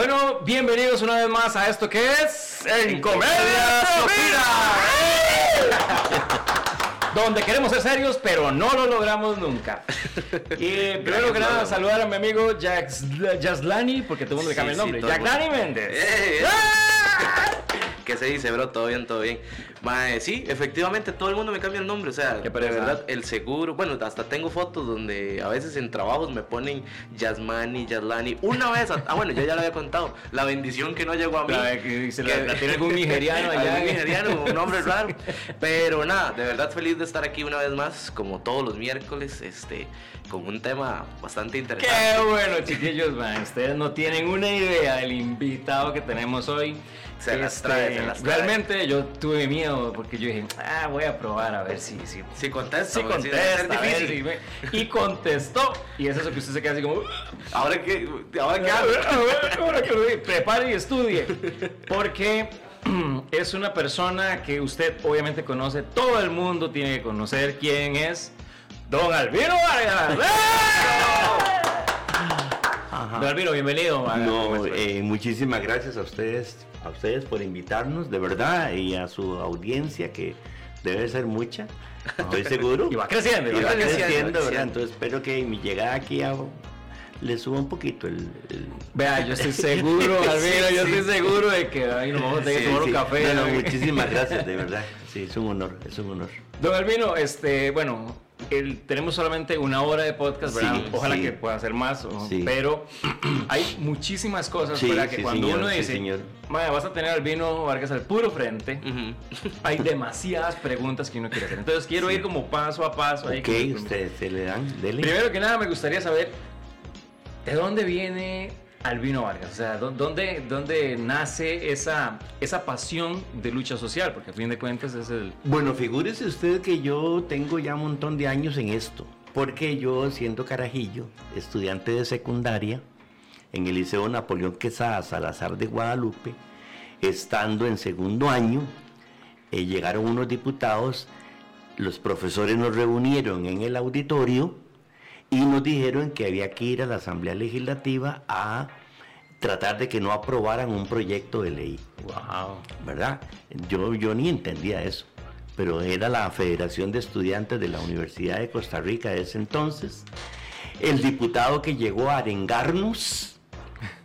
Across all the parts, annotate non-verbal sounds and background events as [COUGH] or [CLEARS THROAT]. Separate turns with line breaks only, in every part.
Bueno, bienvenidos una vez más a esto que es En Comedia Sofía. Donde queremos ser serios, pero no lo logramos nunca. Y [LAUGHS] primero que nada, saludar a mi amigo Jax, Jaslani, porque todo el mundo le cambia el nombre. Jaslani Méndez.
Eh, ¿Qué se dice, bro? Todo bien, todo bien. Mae, sí, efectivamente, todo el mundo me cambia el nombre. O sea, de verdad, el seguro. Bueno, hasta tengo fotos donde a veces en trabajos me ponen Yasmani, Yaslani. Una vez, ah, bueno, yo ya lo había contado. La bendición que no llegó a mí.
La que se la tiene algún nigeriano [LAUGHS] allá.
Algún nigeriano, un nombre [LAUGHS] raro. Pero nada, de verdad feliz de estar aquí una vez más, como todos los miércoles, este, con un tema bastante interesante.
Qué bueno, chiquillos, man. Ustedes no tienen una idea del invitado que tenemos hoy.
Se las
Este,
trae, se las trae.
Realmente yo tuve miedo porque yo dije, ah, voy a probar a ver si, si,
Si contesta,
si contesta. a ver
difícil.
si me- Y contestó. Y es eso que usted se queda así como.
Ahora que, ahora que? [LAUGHS]
Ahora que lo vi, prepare y estudie. Porque [CLEARS THROAT] es una persona que usted obviamente conoce. Todo el mundo tiene que conocer quién es. Don Albino Vargas. [LAUGHS] Don Albino, bienvenido.
No, eh, muchísimas gracias a ustedes, a ustedes por invitarnos, de verdad, y a su audiencia que debe ser mucha, estoy [LAUGHS] seguro.
Y va creciendo. y va
va
creciendo.
creciendo, ¿verdad? Entonces espero que mi llegada aquí a- le suba un poquito el... el-
Vea, yo estoy [LAUGHS] seguro, Albino,
Sí,
yo
sí.
estoy seguro de que ahí nos vamos a tener que
Sí,
tomar un café.
No, ¿no? muchísimas gracias, de [LAUGHS] verdad. Sí, es un honor, es un honor.
Don Albino, este, bueno, el- tenemos solamente una hora de podcast, ¿verdad?
Sí,
Ojalá
sí.
que pueda ser más,
Sí.
pero [CLEARS THROAT] hay muchísimas cosas, ¿verdad? Que cuando
señor,
uno dice,
señor.
"Mae, vas a tener a Albino Vargas al puro frente, hay [LAUGHS] demasiadas preguntas que uno quiere hacer. Entonces quiero ir como paso a paso.
Ok, ustedes se le dan, dele.
Primero que nada, me gustaría saber de dónde viene Albino Vargas, o sea, ¿dó- ¿dónde, dónde nace esa, esa pasión de lucha social? Porque a fin de cuentas es el...
Bueno, figúrese usted que yo tengo ya un montón de años en esto, porque yo siendo carajillo, estudiante de secundaria, en el Liceo Napoleón Quesada Salazar de Guadalupe, estando en segundo año, eh, llegaron unos diputados, los profesores nos reunieron en el auditorio y nos dijeron que había que ir a la Asamblea Legislativa a tratar de que no aprobaran un proyecto de ley.
¡Wow!
¿verdad? Yo, yo ni entendía eso, pero era la Federación de Estudiantes de la Universidad de Costa Rica de ese entonces. El diputado que llegó a arengarnos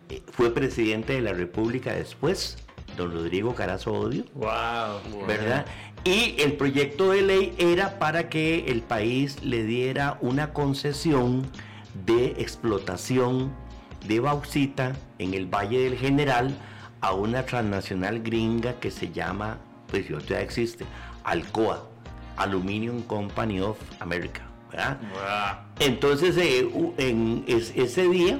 eh, fue presidente de la República después, don Rodrigo Carazo Odio.
¡Wow!
¿verdad? Y el proyecto de ley era para que el país le diera una concesión de explotación de bauxita en el Valle del General a una transnacional gringa que se llama, pues ya existe, Alcoa, Aluminium Company of America, ¿verdad? Entonces, eh, en es- ese día,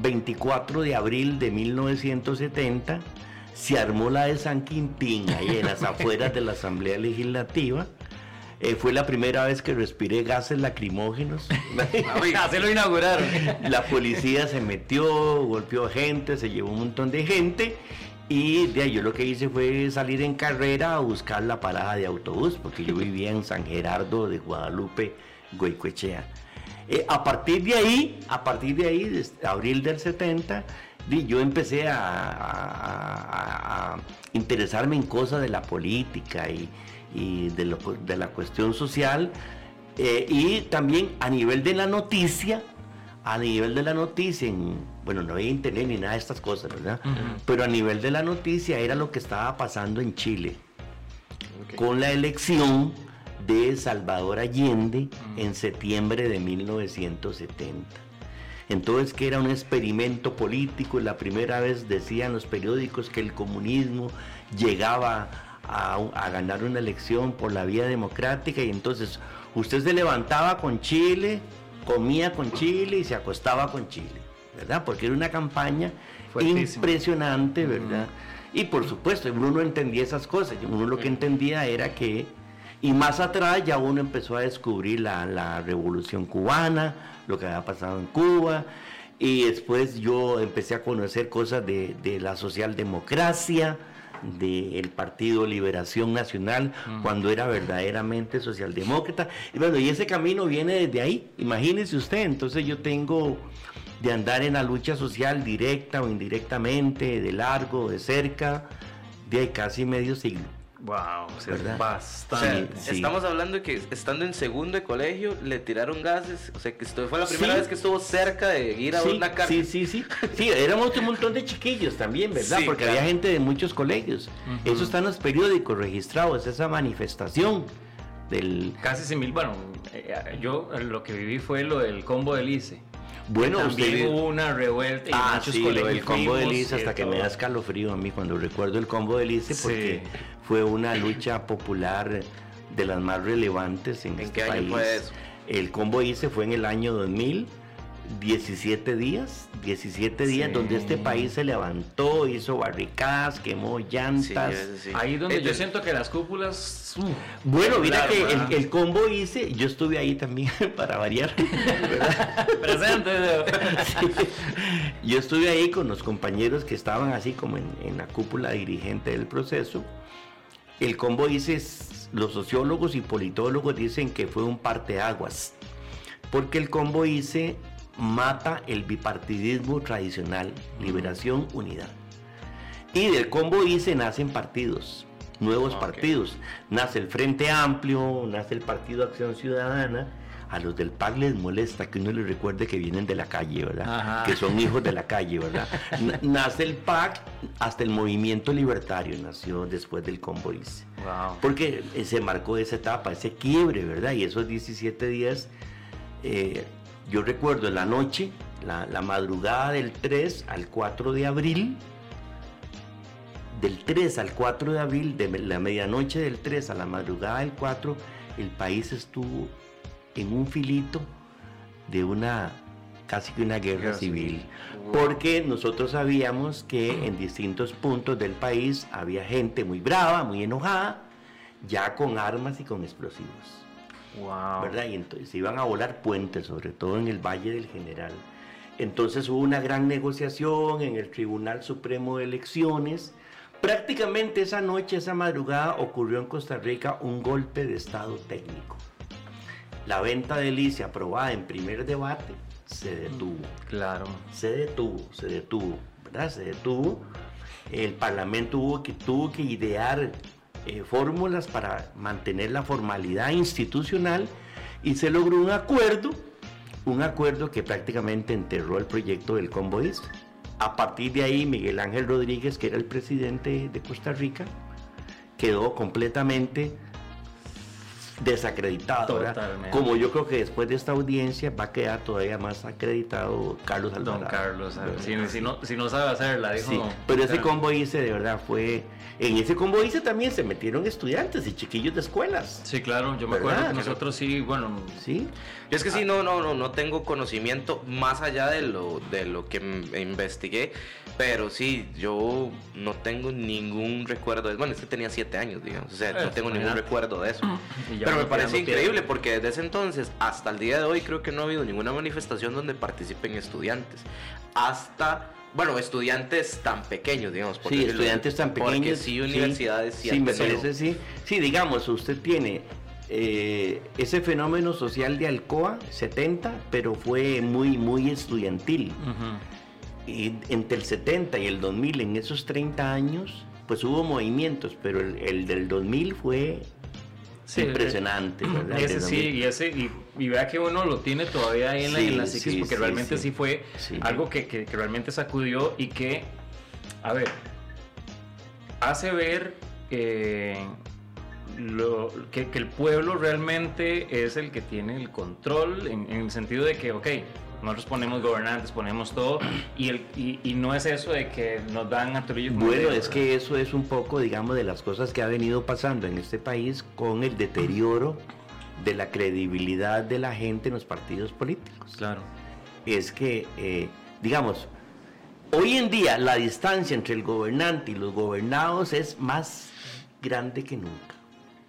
24 de abril de 1970, se armó la de San Quintín, ahí en las [LAUGHS] afueras de la Asamblea Legislativa. Eh, fue la primera vez que respiré gases lacrimógenos. [LAUGHS]
Así lo inauguraron.
La policía se metió, golpeó gente, se llevó un montón de gente. Y de ahí yo lo que hice fue salir en carrera a buscar la parada de autobús, porque yo vivía en San Gerardo de Guadalupe, Goicoechea. Eh, a partir de ahí, a partir de ahí, desde abril del 70, di, yo empecé a, a- a- a interesarme en cosas de la política y, y de, lo- de la cuestión social. eh, y también a nivel de la noticia, a nivel de la noticia, en- bueno, no había internet ni nada de estas cosas, ¿verdad? Pero a nivel de la noticia era lo que estaba pasando en Chile con la elección de Salvador Allende en septiembre de 1970. Entonces que era un experimento político y la primera vez decían los periódicos que el comunismo llegaba a, a ganar una elección por la vía democrática y entonces usted se levantaba con Chile, comía con Chile y se acostaba con Chile, ¿verdad? Porque era una campaña
Fuertísimo.
impresionante, ¿verdad? Y por supuesto, uno no entendía esas cosas, uno lo que entendía era que, y más atrás ya uno empezó a descubrir la, la revolución cubana, lo que había pasado en Cuba, y después yo empecé a conocer cosas de, de la socialdemocracia, del Partido Liberación Nacional, cuando era verdaderamente socialdemócrata. Y bueno, y ese camino viene desde ahí, imagínese usted, entonces yo tengo de andar en la lucha social directa o indirectamente, de largo, de cerca, de casi medio siglo.
Wow, o sea,
¿Verdad?
O sea,
bastante.
Sí.
estamos hablando de que estando en segundo de colegio le tiraron gases, o sea que esto fue la primera
Sí.
vez que estuvo cerca de ir a
sí,
una cárcel.
sí, sí, sí. [LAUGHS] Sí, éramos un montón de chiquillos también, ¿verdad?
Sí,
Porque
claro.
había gente de muchos colegios. Eso está en los periódicos registrados, esa manifestación del...
Casi mil. Bueno, eh, yo lo que viví fue lo del combo del ICE.
Bueno,
También
usted...
hubo una revuelta y
Ah,
muchos
sí,
colegios
del combo de Lice hasta que me da escalofrío a mí cuando recuerdo el combo de Lice porque
Sí.
fue una lucha popular de las más relevantes en,
¿En
este
qué año
país.
fue eso?
El combo Lice fue en el año 2000, 17 días, 17 días
Sí.
donde este país se levantó, hizo barricadas, quemó llantas.
sí.
Ahí donde
Eh,
yo siento que las cúpulas. uh,
Bueno, mira que el, el combo hice, yo estuve ahí también [LAUGHS] para variar. [LAUGHS]
Presente. [LAUGHS]
Sí. Yo estuve ahí con los compañeros que estaban así como en, en la cúpula dirigente del proceso. El combo dice, los sociólogos y politólogos dicen que fue un parteaguas, porque el combo dice mata el bipartidismo tradicional, liberación, unidad. Y del combo nacen partidos, nuevos partidos. Nace el Frente Amplio, nace el Partido Acción Ciudadana. A los del PAC les molesta que uno les recuerde que vienen de la calle, ¿verdad?
Ajá.
Que son hijos de la calle, ¿verdad? [LAUGHS] Na- Nace el PAC, hasta el movimiento libertario nació después del combo ICE.
Wow.
Porque eh, se marcó esa etapa, ese quiebre, ¿verdad? Y esos 17 días, eh, yo recuerdo en la noche, la, la madrugada del 3 al 4 de abril, del 3 al 4 de abril, de la medianoche del 3 a la madrugada del 4, el país estuvo en un filito de una, casi que una guerra civil. Porque nosotros sabíamos que en distintos puntos del país había gente muy brava, muy enojada, ya con armas y con explosivos.
Wow.
¿verdad? Y entonces se iban a volar puentes, sobre todo en el Valle del General. Entonces hubo una gran negociación en el Tribunal Supremo de Elecciones. Prácticamente esa noche, esa madrugada, ocurrió en Costa Rica un golpe de Estado técnico. La venta de lice aprobada en primer debate se detuvo
Claro.
se detuvo, se detuvo, ¿verdad? Se detuvo. El Parlamento que, tuvo que idear eh, fórmulas para mantener la formalidad institucional y se logró un acuerdo, un acuerdo que prácticamente enterró el proyecto del Convoys. A partir de ahí, Miguel Ángel Rodríguez, que era el presidente de Costa Rica, quedó completamente desacreditado.
Totalmente.
Como yo creo que después de esta audiencia va a quedar todavía más acreditado Carlos Alvarado.
Don Carlos, si, si no, si no sabe hacerla, dijo.
Sí, pero ese combo hice de verdad fue... En ese combo hice también se metieron estudiantes y chiquillos de escuelas.
Sí, claro, yo me
¿Verdad?
acuerdo que nosotros sí, bueno,
¿Sí?
Yo es que sí, no, no, no, no tengo conocimiento más allá de lo, de lo que investigué, pero sí, yo no tengo ningún recuerdo de, bueno, es que tenía siete años, digamos, o sea, no
Eh,
tengo ningún recuerdo de eso. [CLEARS THROAT]
Y
Pero me parece increíble
piedra.
porque desde ese entonces hasta el día de hoy creo que no ha habido ninguna manifestación donde participen estudiantes. Hasta, bueno, estudiantes tan pequeños, digamos.
Sí,
decirlo.
estudiantes tan pequeños.
Porque sí, universidades
sí,
sí,
me parece sí. Sí, digamos, usted tiene eh, ese fenómeno social de Alcoa, 70, pero fue muy, muy estudiantil. Y entre el 70 y el 2000, en esos 30 años, pues hubo movimientos, pero el, el del 2000 fue
Sí,
impresionante, [CLEARS THROAT] ¿verdad?
Ese sí,
2000.
y ese, y, y vea que uno lo tiene todavía ahí en la,
Sí,
en la psiquis,
sí,
porque realmente
sí.
fue algo que, que- que realmente sacudió y que, a ver, hace ver eh, lo, que, que el pueblo realmente es el que tiene el control, en, en el sentido de que, ok, nosotros ponemos gobernantes, ponemos todo, y, el, y, y no es eso de que nos dan a Trujillo
Bueno, es que eso es un poco, digamos, de las cosas que ha venido pasando en este país con el deterioro de la credibilidad de la gente en los partidos políticos.
Claro.
Es que, eh, digamos, hoy en día la distancia entre el gobernante y los gobernados es más grande que nunca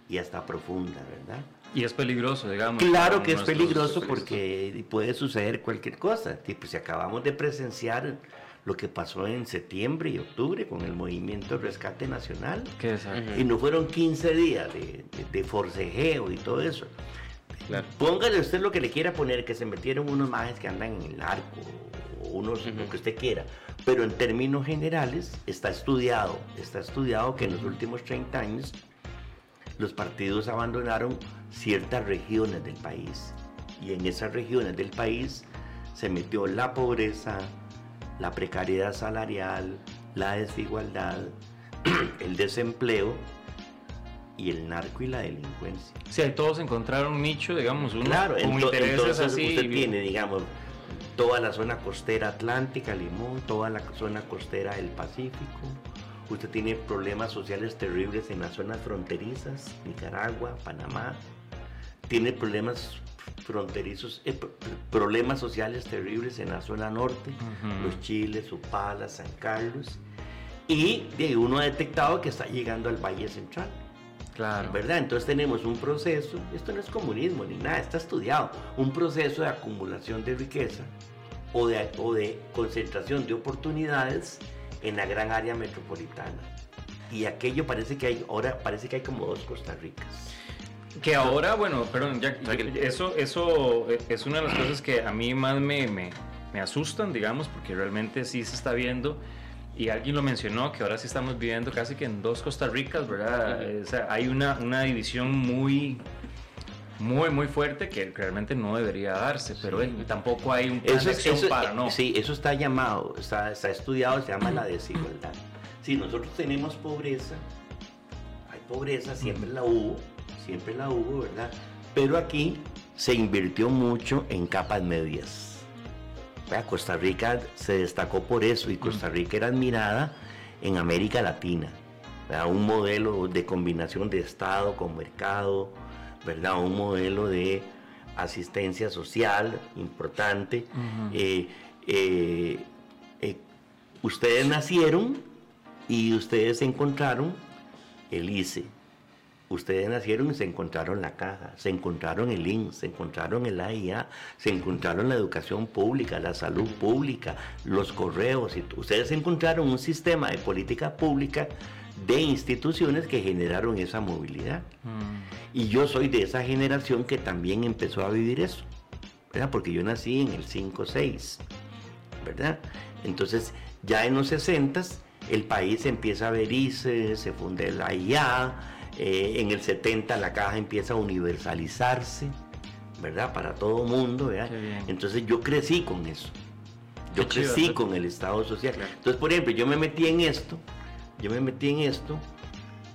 y hasta profunda, ¿verdad?
Y es peligroso, digamos.
Claro que es peligroso porque puede suceder cualquier cosa. Tipo, si acabamos de presenciar lo que pasó en septiembre y octubre con el movimiento Rescate Nacional,
¿Qué es?
Ujú.
y no fueron 15 días de, de- de forcejeo y todo eso.
Claro.
Póngale usted lo que le quiera poner, que se metieron unos majes que andan en el arco, o unos, lo que usted quiera. Pero en términos generales está estudiado, está estudiado que en los últimos 30 años los partidos abandonaron ciertas regiones del país. Y en esas regiones del país se metió la pobreza, la precariedad salarial, la desigualdad, [CLEARS THROAT] el desempleo y el narco y la delincuencia.
Si ahí todos encontraron un nicho, digamos, uno
Claro,
con
ento- entonces
así.
usted tiene, digamos, toda la zona costera atlántica, Limón, toda la zona costera del Pacífico. Usted tiene problemas sociales terribles en las zonas fronterizas, Nicaragua, Panamá. Tiene problemas fronterizos, eh, pr- problemas sociales terribles en la zona norte,
Ujú.
los Chiles, Upala, San Carlos. Y de uno ha detectado que está llegando al Valle Central.
Claro.
¿verdad? Entonces tenemos un proceso, esto no es comunismo ni nada, está estudiado, un proceso de acumulación de riqueza o de, o de concentración de oportunidades en la gran área metropolitana. Y aquello parece que hay, ahora parece que hay como dos Costa Ricas.
Que ahora, bueno, perdón, ya, eso, eso eh, es una de las cosas que a mí más me, me, me asustan, digamos, porque realmente sí se está viendo, y alguien lo mencionó, que ahora sí estamos viviendo casi que en dos Costa Ricas, ¿verdad? O sea, hay una, una división muy, muy, muy fuerte que realmente no debería darse, pero eh, tampoco hay un plan
Eso,
de
es-
acción
eso-
para,
eh,
¿no?
Sí, eso está llamado, está, está estudiado, se llama la desigualdad. Si nosotros tenemos pobreza, hay pobreza, siempre la hubo, siempre la hubo, ¿verdad? Pero aquí se invirtió mucho en capas medias. Costa Rica se destacó por eso y Costa Rica era admirada en América Latina. ¿verdad? Un modelo de combinación de Estado con mercado, ¿verdad? Un modelo de asistencia social importante. Eh, eh, eh, ustedes nacieron y ustedes encontraron el ICE. Ustedes nacieron y se encontraron la caja, se encontraron el INS, se encontraron el AIA, se encontraron la educación pública, la salud pública, los correos. Y ustedes encontraron un sistema de política pública de instituciones que generaron esa movilidad.
Mm.
Y yo soy de esa generación que también empezó a vivir eso, ¿verdad? Porque yo nací en el 5-6, ¿verdad? Entonces, ya en los 60 el país empieza a abrirse, se funda el AIA, eh, en el 70 la caja empieza a universalizarse, ¿verdad? Para todo mundo. Entonces yo crecí con eso. Yo
Qué
crecí con el Estado Social. Entonces, por ejemplo, yo me metí en esto, yo me metí en esto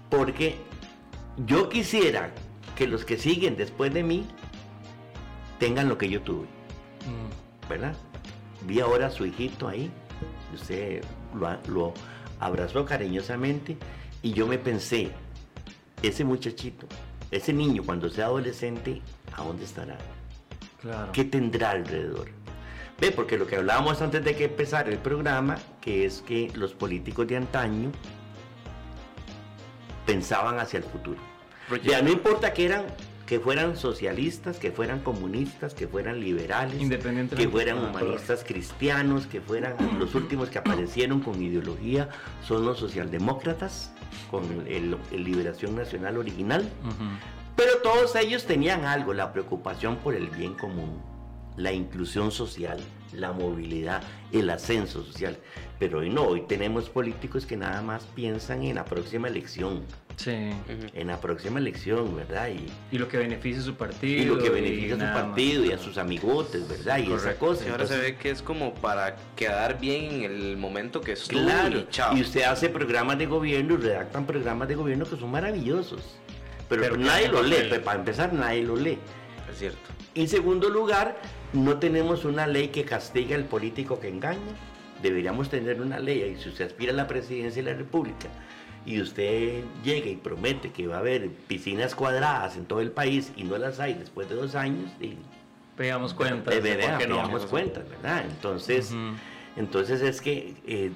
porque yo quisiera que los que siguen después de mí tengan lo que yo tuve,
Mm.
¿verdad? Vi ahora a su hijito ahí, usted lo, abrazó cariñosamente y yo me pensé, ese muchachito, ese niño cuando sea adolescente, ¿a dónde estará?
Claro.
¿Qué tendrá alrededor? Ve, porque lo que hablábamos antes de que empezara el programa, que es que los políticos de antaño pensaban hacia el futuro. Ya no importa que eran que fueran socialistas, que fueran comunistas, que fueran liberales, que fueran
Ah,
humanistas cristianos, que fueran los últimos que aparecieron con ideología son los socialdemócratas, con el, el Liberación Nacional original.
Ujú.
Pero todos ellos tenían algo, la preocupación por el bien común, la inclusión social, la movilidad, el ascenso social. Pero hoy no, hoy tenemos políticos que nada más piensan en la próxima elección,
Sí.
En la próxima elección, ¿verdad? Y,
Y lo que beneficia a su partido.
y lo que beneficia a su
más.
partido y a sus amigotes, ¿verdad? Y esa cosa.
Y ahora se
Entonces,
ve que es como para quedar bien en el momento que estuvo
Claro,
y chao.
y usted hace programas de gobierno y redactan programas de gobierno que son maravillosos. Pero, nadie los lee, pues, para empezar nadie los lee.
Es cierto.
En segundo lugar, no tenemos una ley que castiga al político que engaña. Deberíamos tener una ley. Y si usted aspira a la presidencia de la República y usted llega y promete que va a haber piscinas cuadradas en todo el país y no las hay después de dos años, y
Pegamos cuentas.
de verdad,
no.
pegamos cuentas, ¿verdad? Entonces, entonces es que eh,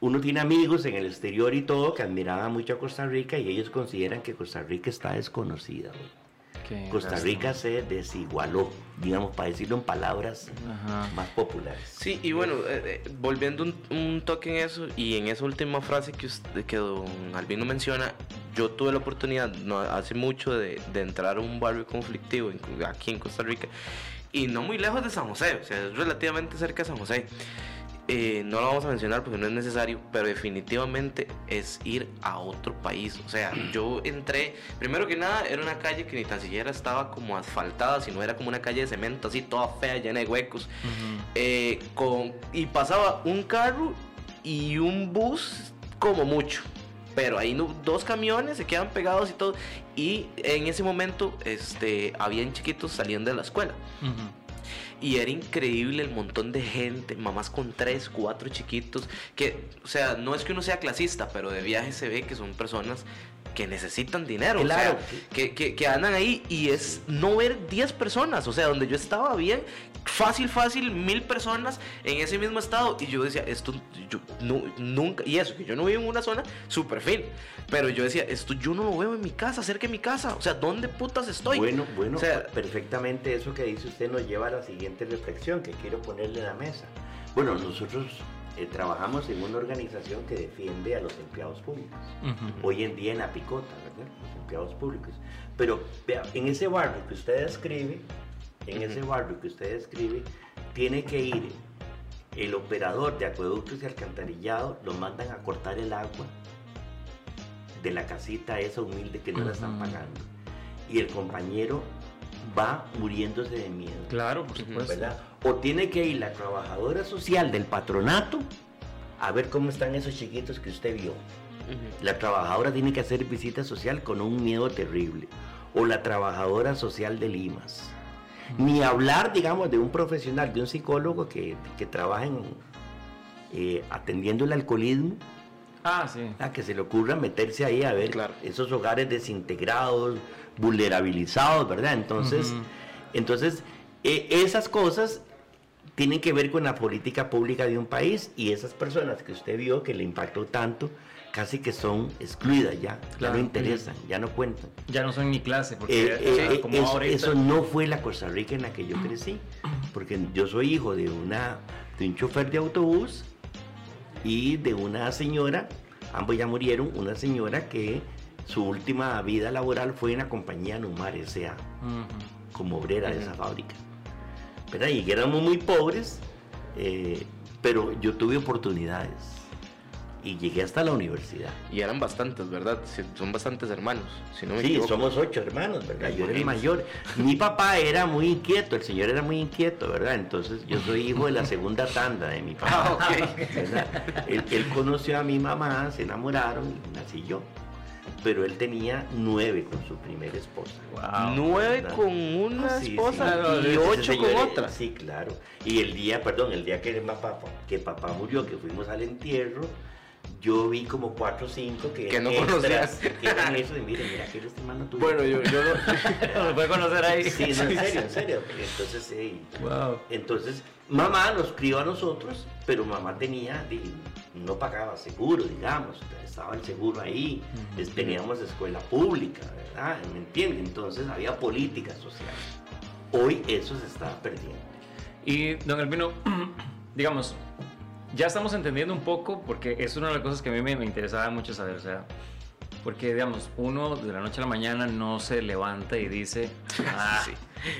uno tiene amigos en el exterior y todo que admiraban mucho a Costa Rica y ellos consideran que Costa Rica está desconocida. Costa. Rica se desigualó, digamos, para decirlo en palabras
Ajá.
más populares.
Sí, y bueno, eh, eh, volviendo un, un toque en eso y en esa última frase que, usted, que don Albino menciona, yo tuve la oportunidad no, hace mucho de, de entrar a un barrio conflictivo en- aquí en Costa Rica y no muy lejos de San José, o sea, es relativamente cerca de San José. Eh, no lo vamos a mencionar porque no es necesario, pero definitivamente es ir a otro país. O sea, yo entré, primero que nada, era una calle que ni tan siquiera estaba como asfaltada, sino era como una calle de cemento, así toda fea, llena de huecos. Eh, con, y pasaba un carro y un bus como mucho. Pero ahí no, dos camiones se quedan pegados y todo. Y en ese momento este, habían chiquitos saliendo de la escuela. Y era increíble el montón de gente, mamás con tres, cuatro chiquitos, que, o sea, no es que uno sea clasista, pero de viaje se ve que son personas que necesitan dinero,
Claro.
o sea, que, que, que andan ahí y es no ver 10 personas, o sea, donde yo estaba bien, fácil, fácil, mil personas en ese mismo estado y yo decía, esto, yo no, nunca, y eso, que yo no vivo en una zona súper fin, pero yo decía, esto yo no lo veo en mi casa, cerca de mi casa, o sea, ¿dónde putas estoy?
Bueno, bueno,
O sea,
perfectamente eso que dice usted nos lleva a la siguiente reflexión que quiero ponerle en la mesa. Bueno, nosotros eh, trabajamos en una organización que defiende a los empleados públicos. Hoy en día en la picota, ¿verdad? Los empleados públicos. Pero vea, en ese barrio que usted describe, en ese barrio que usted describe, tiene que ir el operador de acueductos y alcantarillado, lo mandan a cortar el agua de la casita esa humilde que no la están pagando. Y el compañero va muriéndose de miedo.
Claro, por supuesto.
¿verdad? O tiene que ir la trabajadora social del patronato a ver cómo están esos chiquitos que usted vio. La trabajadora tiene que hacer visita social con un miedo terrible. O la trabajadora social de Limas. Ni hablar, digamos, de un profesional, de un psicólogo que, que trabaja en, eh, atendiendo el alcoholismo,
Ah, sí.
a que se le ocurra meterse ahí a ver
Claro.
esos hogares desintegrados, vulnerabilizados, ¿verdad? Entonces, entonces eh, esas cosas tienen que ver con la política pública de un país y esas personas que usted vio que le impactó tanto, casi que son excluidas ya, no interesan, ya no cuentan.
Ya no son ni clase, porque
Eh,
o sea,
eh,
como
eso,
ahorita.
eso no fue la Costa Rica en la que yo crecí, porque yo soy hijo de, una, de un chofer de autobús y de una señora, ambos ya murieron, una señora que su última vida laboral fue en la compañía Numar S.A. Como obrera de esa fábrica. ¿Verdad? Y éramos muy pobres, eh, pero yo tuve oportunidades y llegué hasta la universidad.
Y eran bastantes, ¿verdad? Son bastantes hermanos, si no me
Sí,
equivoco.
somos ocho hermanos, ¿verdad? Yo era el mayor. Mi papá era muy inquieto, el señor era muy inquieto, ¿verdad? Entonces yo soy hijo de la segunda tanda de mi papá. [LAUGHS]
Ah, ok.
¿verdad? Él, él conoció a mi mamá, se enamoraron y nací yo. Pero él tenía nueve con su primera esposa.
Wow.
Nueve
¿verdad?
con una
Ah, sí,
esposa
sí.
Y ocho
señor,
con otra.
Sí, claro. Y el día, perdón, el día que papá, que papá murió, que fuimos al entierro, yo vi como cuatro o cinco que,
Que no
extras,
conocías.
Que eran eso, y mire, mira, que este hermano tuyo.
Bueno, yo, yo no. [LAUGHS]
Lo puede conocer ahí.
Sí, no, en serio, en serio. Entonces, sí.
Wow.
Entonces, mamá nos crió a nosotros, pero mamá tenía, no pagaba seguro, digamos, estaba el seguro ahí,
Ujú.
es- teníamos escuela pública, ¿verdad? ¿Me entiende? Entonces había política social. Hoy eso se está perdiendo.
Y, don Albino, [CLEARS THROAT] digamos, ya estamos entendiendo un poco, porque es una de las cosas que a mí me, me interesaba mucho saber, o sea, porque, digamos, uno de la noche a la mañana no se levanta y dice, [LAUGHS] ah,
Sí.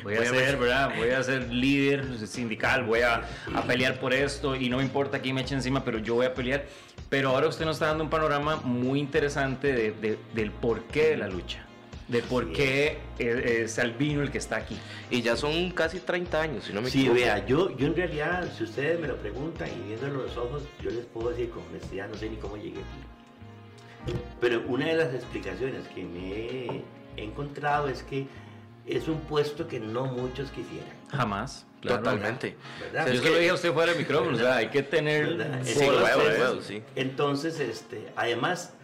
voy a
Voy a
ser,
ver-
¿verdad? Voy a ser líder sindical, voy a, a pelear por esto y no me importa quién me eche encima, pero yo voy a pelear. Pero ahora usted nos está dando un panorama muy interesante de- de- del porqué de la lucha, de por qué es, es Albino el que está aquí.
Y ya son casi 30 años, si no me
Sí,
equivoco.
vea, yo, yo en realidad, si ustedes me lo preguntan y viéndolo los ojos, yo les puedo decir con honestidad, no sé ni cómo llegué aquí. Pero una de las explicaciones que me he encontrado es que es un puesto que no muchos quisieran,
Jamás. claro.
Totalmente.
¿verdad?
Sí,
Yo
es
se lo dije a usted fuera del micrófono, o sea, hay que tener
¿verdad?
bolas.
Sí,
huevo, sí.
entonces, este, además,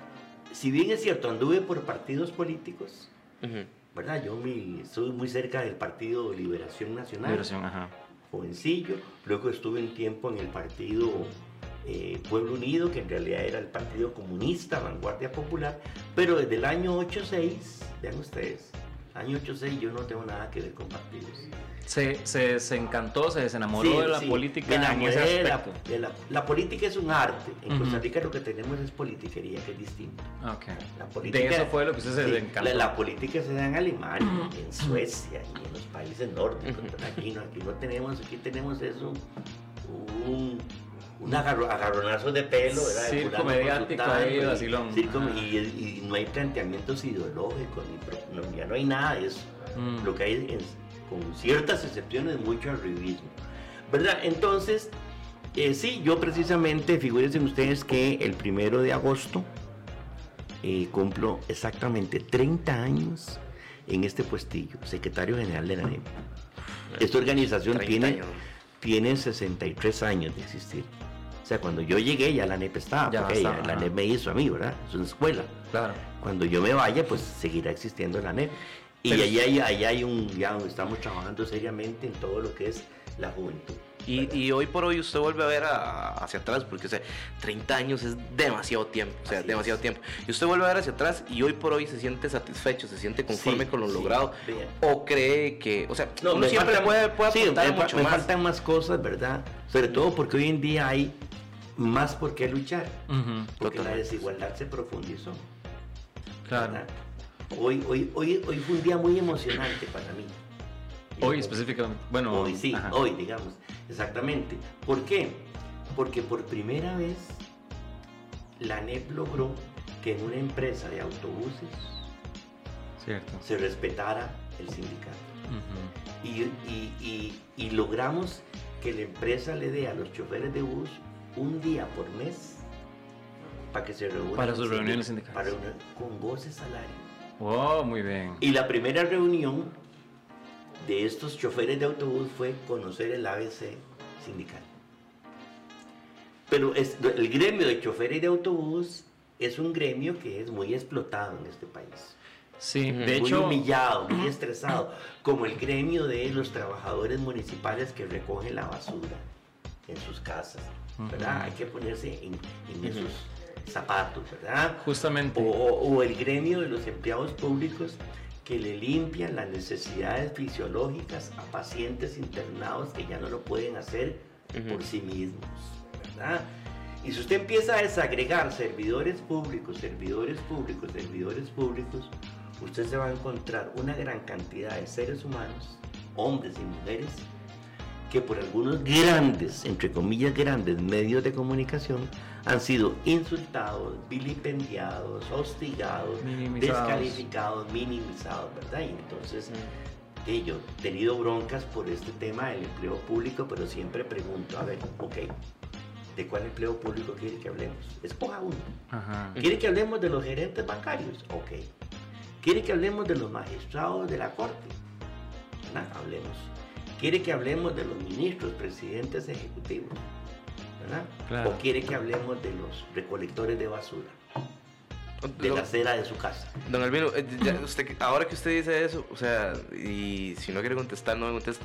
si bien es cierto, anduve por partidos políticos. ¿verdad? Yo mi- estuve muy cerca del Partido Liberación Nacional.
Liberación, ajá.
jovencillo. Luego estuve un tiempo en el partido eh, Pueblo Unido, que en realidad era el Partido Comunista, Vanguardia Popular. Pero desde el año 86, vean ustedes, Año 86 yo no tengo nada que ver con partidos.
Se, se, se encantó, se desenamoró
Sí,
de la
sí,
política en ese
de la- de la, la política es un arte. En
Ujú.
Costa Rica lo que tenemos es politiquería, que es distinto.
Ok.
La
De
política-
eso fue lo que usted se
Sí,
encantó.
La, política se da en Alemania, en Suecia y en los países nórdicos.
Ujú.
pero Aquí no, aquí no tenemos, aquí tenemos eso, un, un agarro- agarronazo de pelo, ¿verdad?
Circo mediático ahí,
y-
vacilón.
circo, y, y no hay planteamientos ideológicos, ni pro- no, ya no hay nada de eso.
Mm.
Lo que hay es, con ciertas excepciones, mucho arribismo. ¿Verdad? Entonces, eh, sí, yo precisamente, figúrense ustedes que el primero de agosto eh, cumplo exactamente 30 años en este puestillo, secretario general de la NEP. Esta organización
30
tiene,
años.
Tiene 63 años de existir. O sea, cuando yo llegué ya la NEP estaba,
Ya
porque
estaba,
la. NEP me hizo a mí, ¿verdad? Es una escuela.
Claro.
Cuando yo me vaya, pues seguirá existiendo la NEP. Y ahí hay, ahí hay un, ya estamos trabajando seriamente en todo lo que es la juventud.
Y, y hoy por hoy usted vuelve a ver a- hacia atrás, porque o sea, 30 años es demasiado tiempo, o sea,
Así
demasiado
es.
tiempo. Y usted vuelve a ver hacia atrás y hoy por hoy se siente satisfecho, se siente conforme
Sí,
con lo
sí,
logrado.
bien.
O cree que, o sea, uno
me
siempre
faltan-
puede, puede
sí, me,
mucho
me
más.
faltan más cosas, ¿verdad? Sobre todo porque hoy en día hay más por qué luchar, porque la desigualdad se profundizó.
Claro.
¿verdad? Hoy, hoy, hoy, hoy fue un día muy emocionante para mí.
Hoy específicamente. Bueno,
Hoy sí,
ajá.
hoy, digamos, exactamente. ¿Por qué? Porque por primera vez la NEP logró que en una empresa de autobuses
Cierto.
se respetara el sindicato.
Ujú.
Y, y- y- y logramos que la empresa le dé a los choferes de bus un día por mes para que se reúnan.
Para sus reuniones
sindic-
sindicales.
Para reunir con goce salario.
Wow, muy bien.
Y la primera reunión de estos choferes de autobús fue conocer el ABC sindical. Pero es- el gremio de choferes de autobús es un gremio que es muy explotado en este país.
Sí, de
muy
hecho,
humillado, muy estresado, como el gremio de los trabajadores municipales que recogen la basura en sus casas, ¿verdad?
Ujú.
Hay que ponerse en, en esos zapatos, ¿verdad?
justamente.
O- o el gremio de los empleados públicos que le limpian las necesidades fisiológicas a pacientes internados que ya no lo pueden hacer por sí mismos, ¿verdad? Y si usted empieza a desagregar servidores públicos, servidores públicos, servidores públicos, usted se va a encontrar una gran cantidad de seres humanos, hombres y mujeres, que por algunos grandes, entre comillas grandes, medios de comunicación han sido insultados, vilipendiados, hostigados,
Minimizados.
descalificados, minimizados, ¿verdad? Y entonces que yo he tenido broncas por este tema del empleo público, pero siempre pregunto, a ver, ok, ¿de cuál empleo público quiere que hablemos? Escoja uno.
Ajá.
¿Quiere que hablemos de los gerentes bancarios? Ok. ¿Quiere que hablemos de los magistrados de la corte? ¿Verdad? Hablemos. ¿Quiere que hablemos de los ministros, presidentes ejecutivos? ¿Verdad?
Claro.
¿O quiere que hablemos de los recolectores de basura? De la acera de su casa.
Don Albino, eh, ya usted, ahora que usted dice eso, o sea, y si no quiere contestar, no me conteste,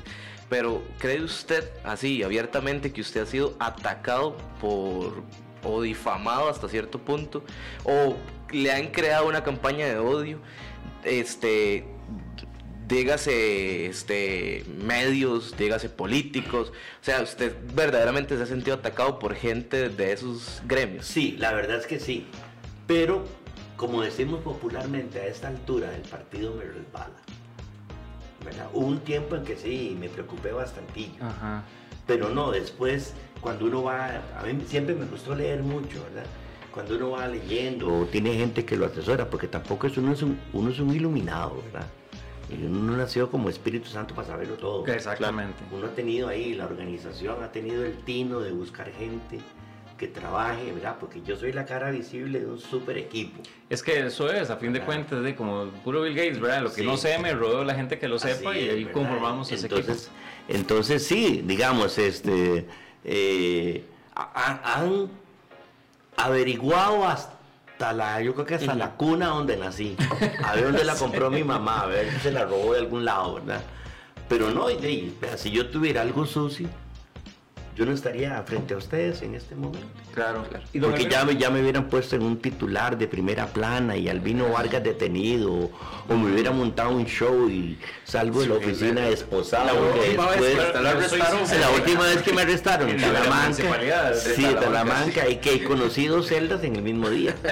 pero ¿cree usted así, abiertamente, que usted ha sido atacado por, o difamado hasta cierto punto, o le han creado una campaña de odio, este, dígase, este, medios, dígase políticos, o sea, usted verdaderamente se ha sentido atacado por gente de esos gremios?
Sí, la verdad es que sí. Pero, como decimos popularmente, a esta altura el partido me resbala. ¿verdad? Hubo un tiempo en que sí, me preocupé bastantillo.
Ajá.
Pero no, después, cuando uno va, a mí siempre me gustó leer mucho, ¿verdad? Cuando uno va leyendo, o tiene gente que lo asesora, porque tampoco es uno, es un, uno es un iluminado, ¿verdad? Uno no nació como Espíritu Santo para saberlo todo.
Exactamente.
Uno ha tenido ahí, la organización ha tenido el tino de buscar gente que trabaje, ¿verdad? Porque yo soy la cara visible de un super equipo.
Es que eso es, a fin de cuentas, de como puro Bill Gates, ¿verdad? Lo que
Sí.
no sé, me rodeo la gente que lo sepa y ahí
¿verdad?
conformamos ese
entonces,
equipo.
Entonces sí, digamos, este, eh, ha- ha- han averiguado hasta la, yo creo que hasta la cuna donde nací, a ver dónde la [LAUGHS] compró mi mamá, a ver si se la robó de algún lado, ¿verdad? Pero no, y- y, si yo tuviera algo sucio, yo no estaría frente a ustedes en este momento.
Claro,
Claro.
Y
Porque ya me, ya me hubieran puesto en un titular de primera plana y Albino Vargas detenido, o, o me hubiera montado un show y salgo de la oficina esposado.
La última vez
después-
que hasta la
Yo soy
arrestaron.
sincero.
la última vez que me arrestaron en
En la
Talamanca.
de
Sí,
Talamanca.
Talamanca, y que conocí dos celdas en el mismo día. [LAUGHS]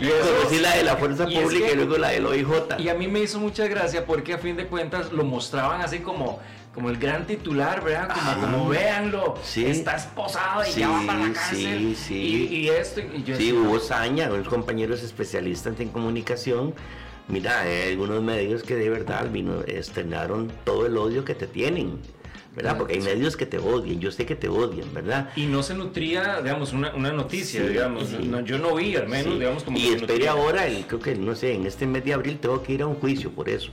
Y eso-
conocí la de la Fuerza
y es
Pública
que-
y luego la del OIJ.
Y a mí me hizo mucha gracia porque a fin de cuentas lo mostraban así como, como el gran titular, ¿verdad? Como,
Ah.
como véanlo,
Sí.
está esposado y
Sí,
ya va para la
sí,
cárcel.
sí.
Y, y esto, y yo
Sí, hubo saña, unos compañeros especialistas en comunicación. Mira, hay algunos medios que de verdad vino, estrenaron todo el odio que te tienen, ¿verdad? Porque hay medios que te odian, yo sé que te odian, ¿verdad?
Y no se nutría, digamos, una, una noticia,
Sí,
digamos.
sí.
No, yo no vi, al menos,
Sí.
digamos, como
y espere
nutría.
ahora, y creo que, no sé, en este mes de abril tengo que ir a un juicio por eso.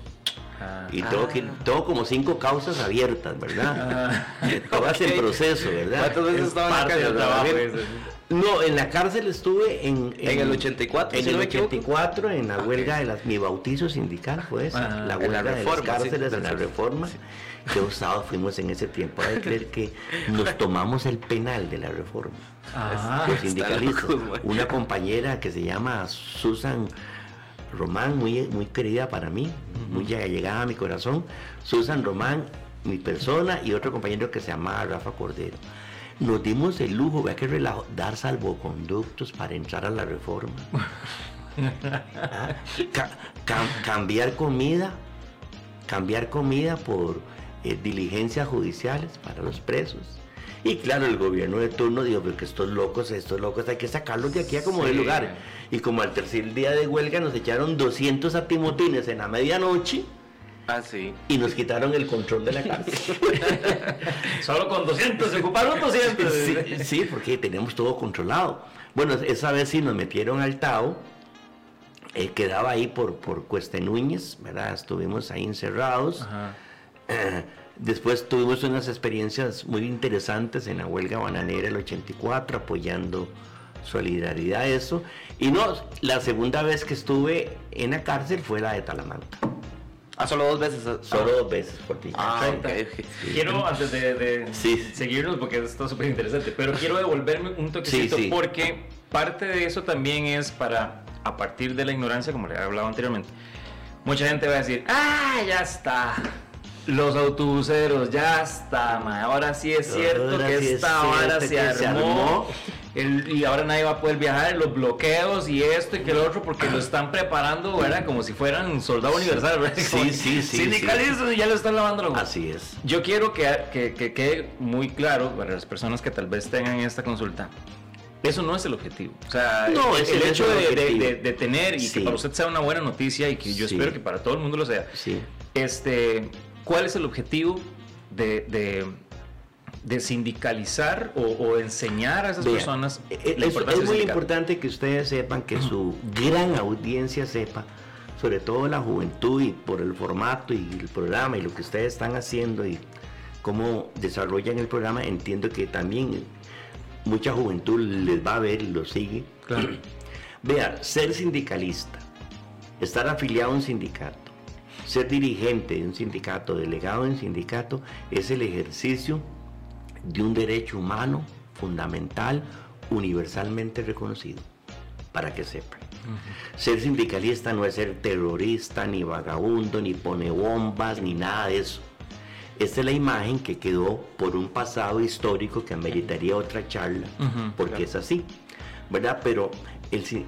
Ah.
Y tengo, que, tengo como cinco causas abiertas, ¿verdad? [LAUGHS] Todas en
Ok.
proceso, ¿verdad?
¿Cuántas veces
Es
estaba en la cárcel?
trabajo.
No, en la cárcel estuve en...
En el 84,
En el
no me equivoco.
84, en la
Ah,
huelga de las, mi bautizo sindical fue
Ah,
la
en
huelga
la
de
Reforma,
las
sí,
cárceles
sí,
en la
sí.
reforma. Qué osados fuimos en ese tiempo de creer que [LAUGHS] nos tomamos el penal de la reforma.
Ah,
Los sindicalistas. Una compañera que se llama Susan Román, muy, muy querida para mí, muy llegada a mi corazón. Susan Román, mi persona, y otro compañero que se llamaba Rafa Cordero. Nos dimos el lujo, vea qué relajo, dar salvoconductos para entrar a la reforma. [LAUGHS] Ah, ca- cam- cambiar comida, cambiar comida por eh, diligencias judiciales para los presos. Y claro, el gobierno de turno dijo, pero que estos locos, estos locos hay que sacarlos de aquí a como de
Sí.
lugar. Y como al tercer día de huelga nos echaron 200 atimotines en la medianoche
Ah, sí.
y nos quitaron el control de la [LAUGHS] cárcel. [LAUGHS]
Solo con 200, se ocuparon 200.
sí, sí, porque tenemos todo controlado. Bueno, esa vez sí nos metieron al Tao, eh, quedaba ahí por, por Cuesta Núñez, ¿verdad? Estuvimos ahí encerrados.
Ajá.
Eh, Después tuvimos unas experiencias muy interesantes en la huelga bananera el 84, apoyando solidaridad, eso. Y no, la segunda vez que estuve en la cárcel fue la de Talamanca.
Ah, solo dos veces.
Solo dos veces por ti.
Ah, ok, ok.
Quiero, antes de, de
Sí.
seguirnos, porque esto está súper interesante, pero [LAUGHS] quiero devolverme un toquecito
Sí, sí.
porque parte de eso también es para, a partir de la ignorancia, como le he hablado anteriormente, mucha gente va a decir, ah, ya está. Los autobuseros, ya está, ma, ahora sí es cierto
Ahora
que
sí es
esta
cierto
se
se
armó, el- y ahora nadie va a poder viajar, los bloqueos y esto y que lo otro, porque lo están preparando, ¿verdad? Como si fueran soldado universal, ¿verdad?
Sí, sí, sí,
Sindicalistas y ya lo están lavando los
Así es.
yo quiero que, que- que quede muy claro para las personas que tal vez tengan esta consulta. Eso no es el objetivo. O sea,
No,
el, el hecho
el
de, de-
objetivo.
de- de tener y
Sí.
que para usted sea una buena noticia y que yo
Sí.
espero que para todo el mundo lo sea.
Sí.
Este, ¿Cuál es el objetivo de, de- de sindicalizar o, o enseñar a esas personas la
es, es
importancia del
muy importante que ustedes sepan que su gran audiencia sepa, sobre todo la juventud y por el formato y el programa y lo que ustedes están haciendo y cómo desarrollan el programa, entiendo que también mucha juventud les va a ver y lo sigue.
Claro.
Vea, ser sindicalista, estar afiliado a un sindicato, ser dirigente de un sindicato, delegado de un sindicato, es el ejercicio de un derecho humano fundamental, universalmente reconocido, para que sepan. Ser sindicalista no es ser terrorista, ni vagabundo, ni pone bombas, ni nada de eso. Esta es la imagen que quedó por un pasado histórico que ameritaría otra charla, porque
claro.
es así, ¿verdad? Pero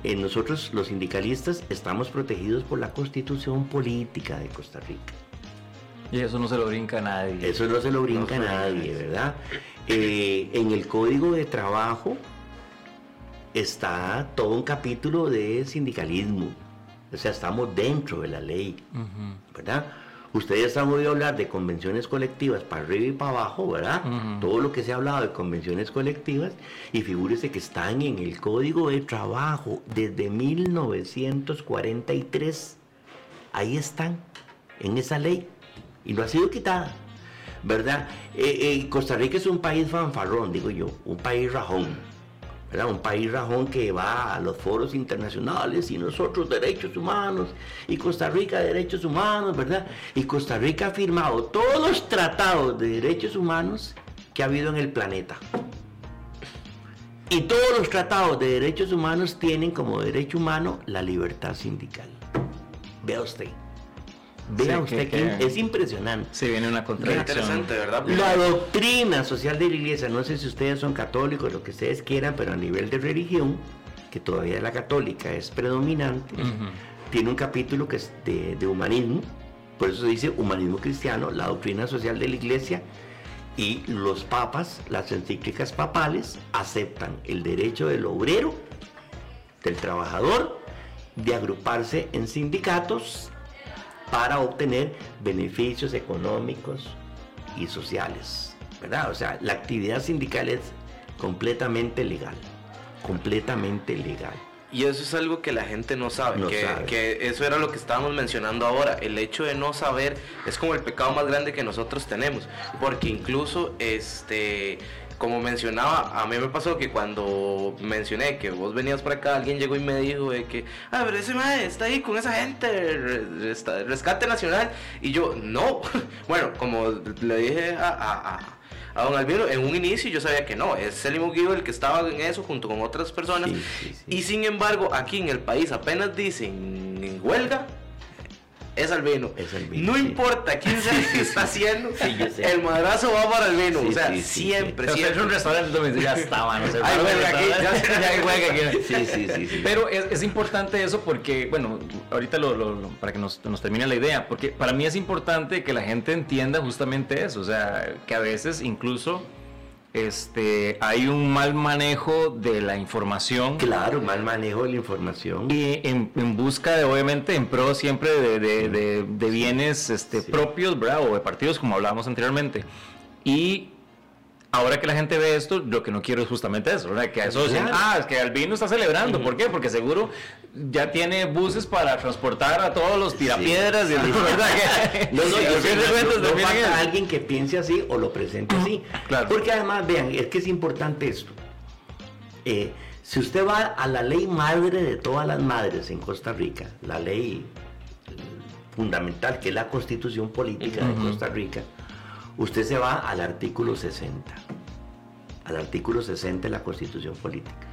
el nosotros los sindicalistas estamos protegidos por la constitución política de Costa Rica.
Y eso no se lo brinca a nadie.
Eso no se lo brinca a nadie, ¿verdad? Eh, en el código de trabajo está todo un capítulo de sindicalismo. O sea, estamos dentro de la ley. ¿verdad? Ustedes han oído hablar de convenciones colectivas para arriba y para abajo, ¿verdad? Todo lo que se ha hablado de convenciones colectivas y figúrese que están en el código de trabajo desde 1943. Ahí están, en esa ley, y no ha sido quitada, ¿verdad? Eh, eh, Costa Rica es un país fanfarrón, digo yo, un país rajón, Un país rajón que va a los foros internacionales y nosotros derechos humanos, y Costa Rica derechos humanos, ¿verdad? Y Costa Rica ha firmado todos los tratados de derechos humanos que ha habido en el planeta. Y todos los tratados de derechos humanos tienen como derecho humano la libertad sindical. Vea usted. Vea
Sí,
usted
que-
es impresionante.
Sí, viene una contradicción.
interesante, ¿verdad?
La doctrina social de la iglesia, no sé si ustedes son católicos, lo que ustedes quieran, pero a nivel de religión, que todavía la católica es predominante, tiene un capítulo que es de, de humanismo, por eso dice humanismo cristiano, la doctrina social de la iglesia, y los papas, las encíclicas papales, aceptan el derecho del obrero, del trabajador, de agruparse en sindicatos para obtener beneficios económicos y sociales, ¿verdad? O sea, la actividad sindical es completamente legal, completamente legal.
Y eso es algo que la gente no sabe,
No
que,
sabe.
que eso era lo que estábamos mencionando ahora. El hecho de no saber es como el pecado más grande que nosotros tenemos. Porque incluso, este, como mencionaba, a mí me pasó que cuando mencioné que vos venías por acá, alguien llegó y me dijo de que, ah, pero ese mae está ahí con esa gente, rescate nacional. Y yo, no. [LAUGHS] bueno, como le dije a... a- a- a don Albino, en un inicio yo sabía que no, es Celimo Guido el que estaba en eso junto con otras personas.
Sí, sí, sí.
Y sin embargo, aquí en el país apenas dicen en huelga, es Albino.
Es Albino,
No
sí.
importa quién sea el que [LAUGHS] está haciendo, el madrazo va para Albino.
Sí,
o sea,
sí, sí,
siempre,
O sea, es
siempre.
un restaurante donde ya estaba, no sé.
Huelga aquí, ya-
ya [LAUGHS] hay huelga aquí.
Sí, sí, sí, sí.
Pero es, es importante eso porque, bueno, ahorita lo, lo- lo- para que nos, nos termine la idea, porque para mí es importante que la gente entienda justamente eso, o sea, que a veces incluso este, hay un mal manejo de la información
Claro, mal manejo de la información.
y en, en busca de, obviamente, en pro siempre de, de- de- de bienes este,
Sí.
propios, ¿verdad? O de partidos, como hablábamos anteriormente. Y ahora que la gente ve esto, lo que no quiero es justamente eso, ¿verdad? Que eso dicen,
Claro.
ah, es que Albino está celebrando. ¿Por qué? Porque seguro ya tiene buses para transportar a todos los tirapiedras, y
Sí.
¿verdad? Que- [LAUGHS]
No, no,
de [LAUGHS]
no- no falta alguien que piense así o lo presente así.
Claro.
Porque además, vean, es que es importante esto. Eh, si usted va a la ley madre de todas las madres en Costa Rica, la ley fundamental que es la constitución política de. Costa Rica, usted se va al artículo 60. Al artículo 60 de la constitución política.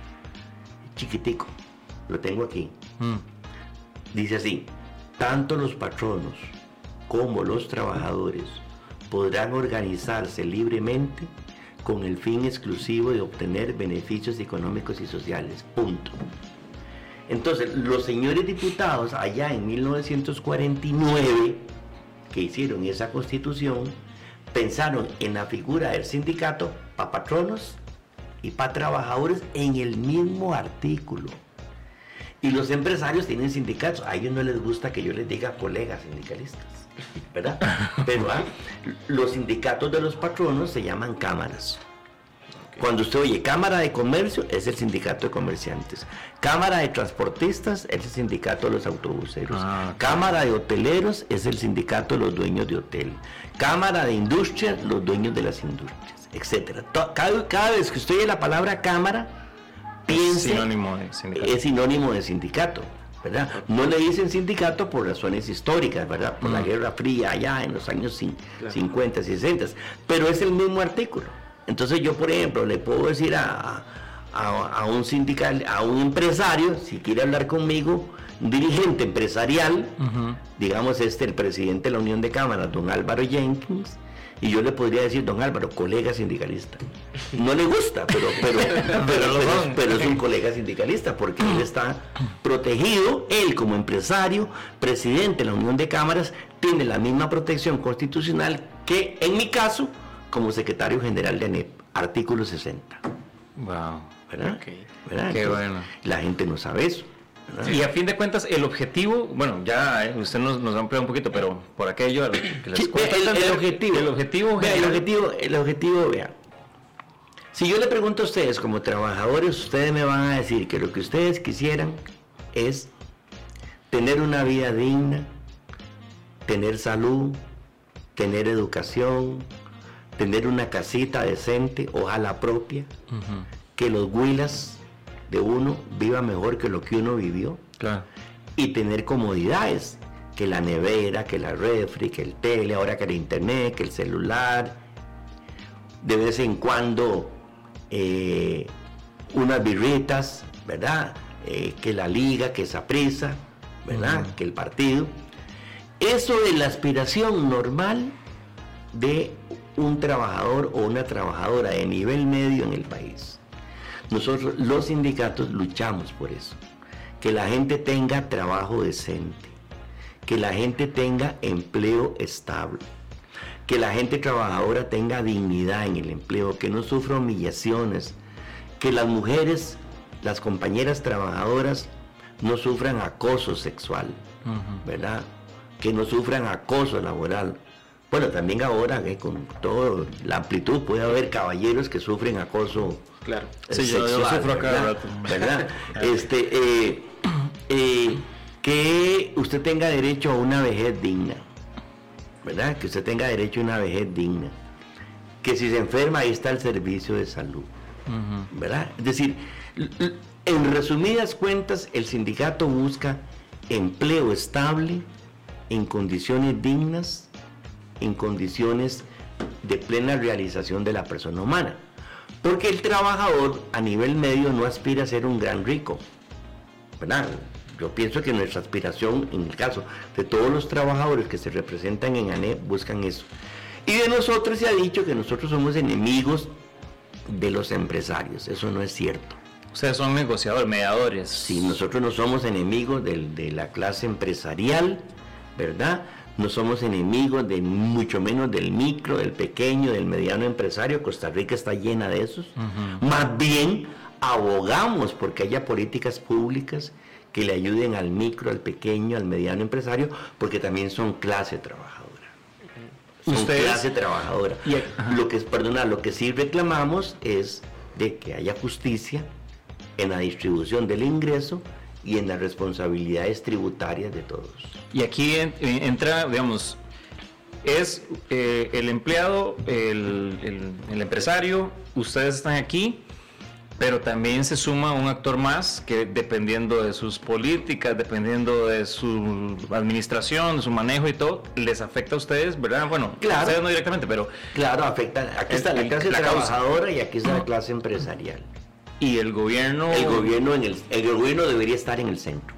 Chiquitico, lo tengo aquí.
Mm.
Dice así, tanto los patronos como los trabajadores podrán organizarse libremente con el fin exclusivo de obtener beneficios económicos y sociales. Punto. Entonces, los señores diputados allá en 1949, que hicieron esa constitución, pensaron en la figura del sindicato para patronos y para trabajadores en el mismo artículo. Y los empresarios tienen sindicatos. A ellos no les gusta que yo les diga colegas sindicalistas, [LAUGHS] ¿verdad? Pero ah, los sindicatos de los patronos se llaman cámaras. Cuando usted oye Cámara de Comercio, es el sindicato de comerciantes. Cámara de transportistas, es el sindicato de los autobuseros.
Ah.
Cámara de hoteleros, es el sindicato de los dueños de hotel. Cámara de industrias, los dueños de las industrias. To- Cada, cada vez que usted oye la palabra cámara, piense
sinónimo de sindicato.
es sinónimo de sindicato, ¿verdad? No le dicen sindicato por razones históricas, ¿verdad? Por la
Mm.
Guerra Fría allá en los años
Claro.
50, 60, pero es el mismo artículo. Entonces yo, por ejemplo, le puedo decir a, a- a un sindical, a un empresario, si quiere hablar conmigo, un dirigente empresarial, digamos este, el presidente de la Unión de Cámaras, don Álvaro Jenkins, y yo le podría decir, don Álvaro, colega sindicalista. No le gusta, pero, pero, [LAUGHS] pero, pero es un colega sindicalista, porque él está protegido, él como empresario, presidente de la Unión de Cámaras, tiene la misma protección constitucional que, en mi caso, como secretario general de ANEP, artículo 60.
Wow.
¿Verdad?
Qué
Entonces,
bueno.
La gente no sabe eso. ¿verdad?
Y a fin de cuentas, el objetivo, bueno, ya eh, usted nos, nos ampliado un poquito, pero por aquello que [CLEARS THROAT] les
Sí,
cuento
el, objetivo.
El objetivo,
Vea, el objetivo, el objetivo, vea. Si yo le pregunto a ustedes como trabajadores, ustedes me van a decir que lo que ustedes quisieran es tener una vida digna, tener salud, tener educación, tener una casita decente, ojalá propia,
Ujú,
que los huilas de uno vivan mejor que lo que uno vivió
Claro.
y tener comodidades, que la nevera, que la refri, que el tele, ahora que el internet, que el celular. de vez en cuando eh, unas birritas, ¿verdad? Eh, que la liga, que esa prisa, ¿verdad? Que el partido. Eso es la aspiración normal de un trabajador o una trabajadora de nivel medio en el país. Nosotros los sindicatos luchamos por eso, que la gente tenga trabajo decente, que la gente tenga empleo estable, que la gente trabajadora tenga dignidad en el empleo, que no sufra humillaciones, que las mujeres, las compañeras trabajadoras no sufran acoso sexual, ¿verdad? Que no sufran acoso laboral. Bueno, también ahora que con toda la amplitud puede haber caballeros que sufren acoso
Claro.
Sí, yo- yo sufro a cada
¿verdad?
rato.
¿verdad? [LAUGHS] Este, eh, eh, que usted tenga derecho a una vejez digna, ¿verdad? Que usted tenga derecho a una vejez digna. Que si se enferma, ahí está el servicio de salud, ¿verdad? Es decir, en resumidas cuentas, el sindicato busca empleo estable, en condiciones dignas, en condiciones de plena realización de la persona humana. Porque el trabajador a nivel medio no aspira a ser un gran rico. ¿verdad? Yo pienso que nuestra aspiración, en el caso de todos los trabajadores que se representan en ANE, buscan eso. Y de nosotros se ha dicho que nosotros somos enemigos de los empresarios. Eso no es cierto.
Ustedes son negociadores, mediadores.
Si nosotros no somos enemigos de la clase empresarial, ¿verdad? No somos enemigos de mucho menos del micro, del pequeño, del mediano empresario. Costa Rica está llena de esos. Más bien abogamos porque haya políticas públicas que le ayuden al micro, al pequeño, al mediano empresario, porque también son clase trabajadora. Son
Ustedes-
clase trabajadora.
Y-.
Lo que es, perdona, lo que sí reclamamos es de que haya justicia en la distribución del ingreso y en las responsabilidades tributarias de todos.
Y aquí en- en- entra, digamos, es eh, el empleado, el, el- el empresario, ustedes están aquí, pero también se suma un actor más que dependiendo de sus políticas, dependiendo de su administración, de su manejo y todo, les afecta a ustedes, ¿verdad? Bueno,
Claro.
a ustedes no directamente, pero
Claro, afecta. Aquí
El-
está la
el-
clase
la causa.
trabajadora y aquí está la clase empresarial.
Y el gobierno...
El gobierno, en el, el gobierno debería estar en el centro.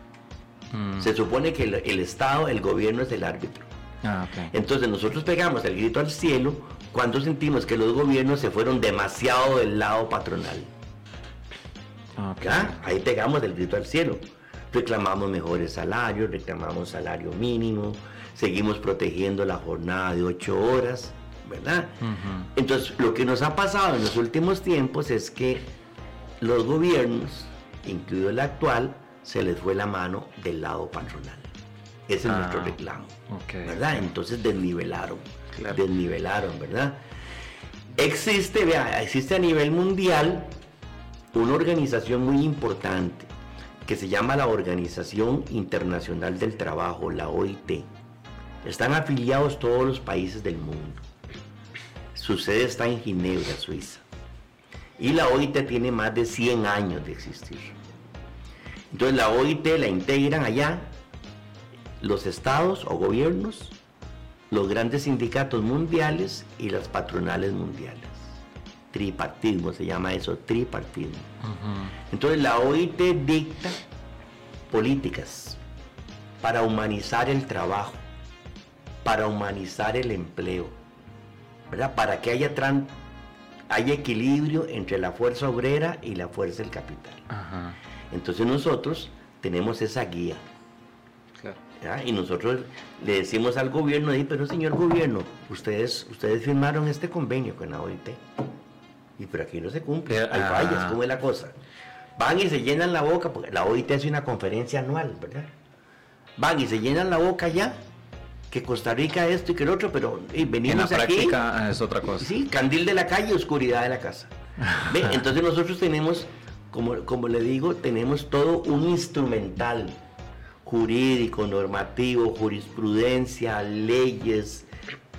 Mm.
Se supone que el, el Estado, el gobierno es el árbitro.
Ah.
Entonces nosotros pegamos el grito al cielo cuando sentimos que los gobiernos se fueron demasiado del lado patronal.
Ah.
Ahí pegamos el grito al cielo. Reclamamos mejores salarios, reclamamos salario mínimo, seguimos protegiendo la jornada de ocho horas, ¿verdad? Entonces, lo que nos ha pasado en los últimos tiempos es que los gobiernos, incluido el actual, se les fue la mano del lado patronal. Ese es
Ah,
nuestro reclamo,
ok.
¿verdad? Entonces desnivelaron,
Claro.
desnivelaron, ¿verdad? Existe, vea, existe a nivel mundial una organización muy importante que se llama la Organización Internacional del Trabajo, la OIT. Están afiliados todos los países del mundo. Su sede está en Ginebra, Suiza. Y la OIT tiene más de 100 años de existir. Entonces la OIT la integran allá los estados o gobiernos, los grandes sindicatos mundiales y las patronales mundiales. Tripartismo se llama eso, tripartismo. Entonces la OIT dicta políticas para humanizar el trabajo, para humanizar el empleo, ¿verdad? Para que haya, haya equilibrio entre la fuerza obrera y la fuerza del capital.
Ajá.
Entonces nosotros tenemos esa guía.
Claro.
¿ya? Y nosotros le decimos al gobierno, "Di, pero señor gobierno, ustedes, ustedes firmaron este convenio con la OIT. Y pero aquí no se cumple, hay
Ah.
fallas, ¿cómo es la cosa? Van y se llenan la boca, porque la OIT hace una conferencia anual, ¿verdad? Van y se llenan la boca ya, que Costa Rica esto y que el otro, pero eh,
En la
venimos aquí.
práctica ah, es otra cosa.
Sí, candil de la calle, oscuridad de la casa. [LAUGHS] Ve, Entonces nosotros tenemos, como, como le digo, tenemos todo un instrumental jurídico, normativo, jurisprudencia, leyes,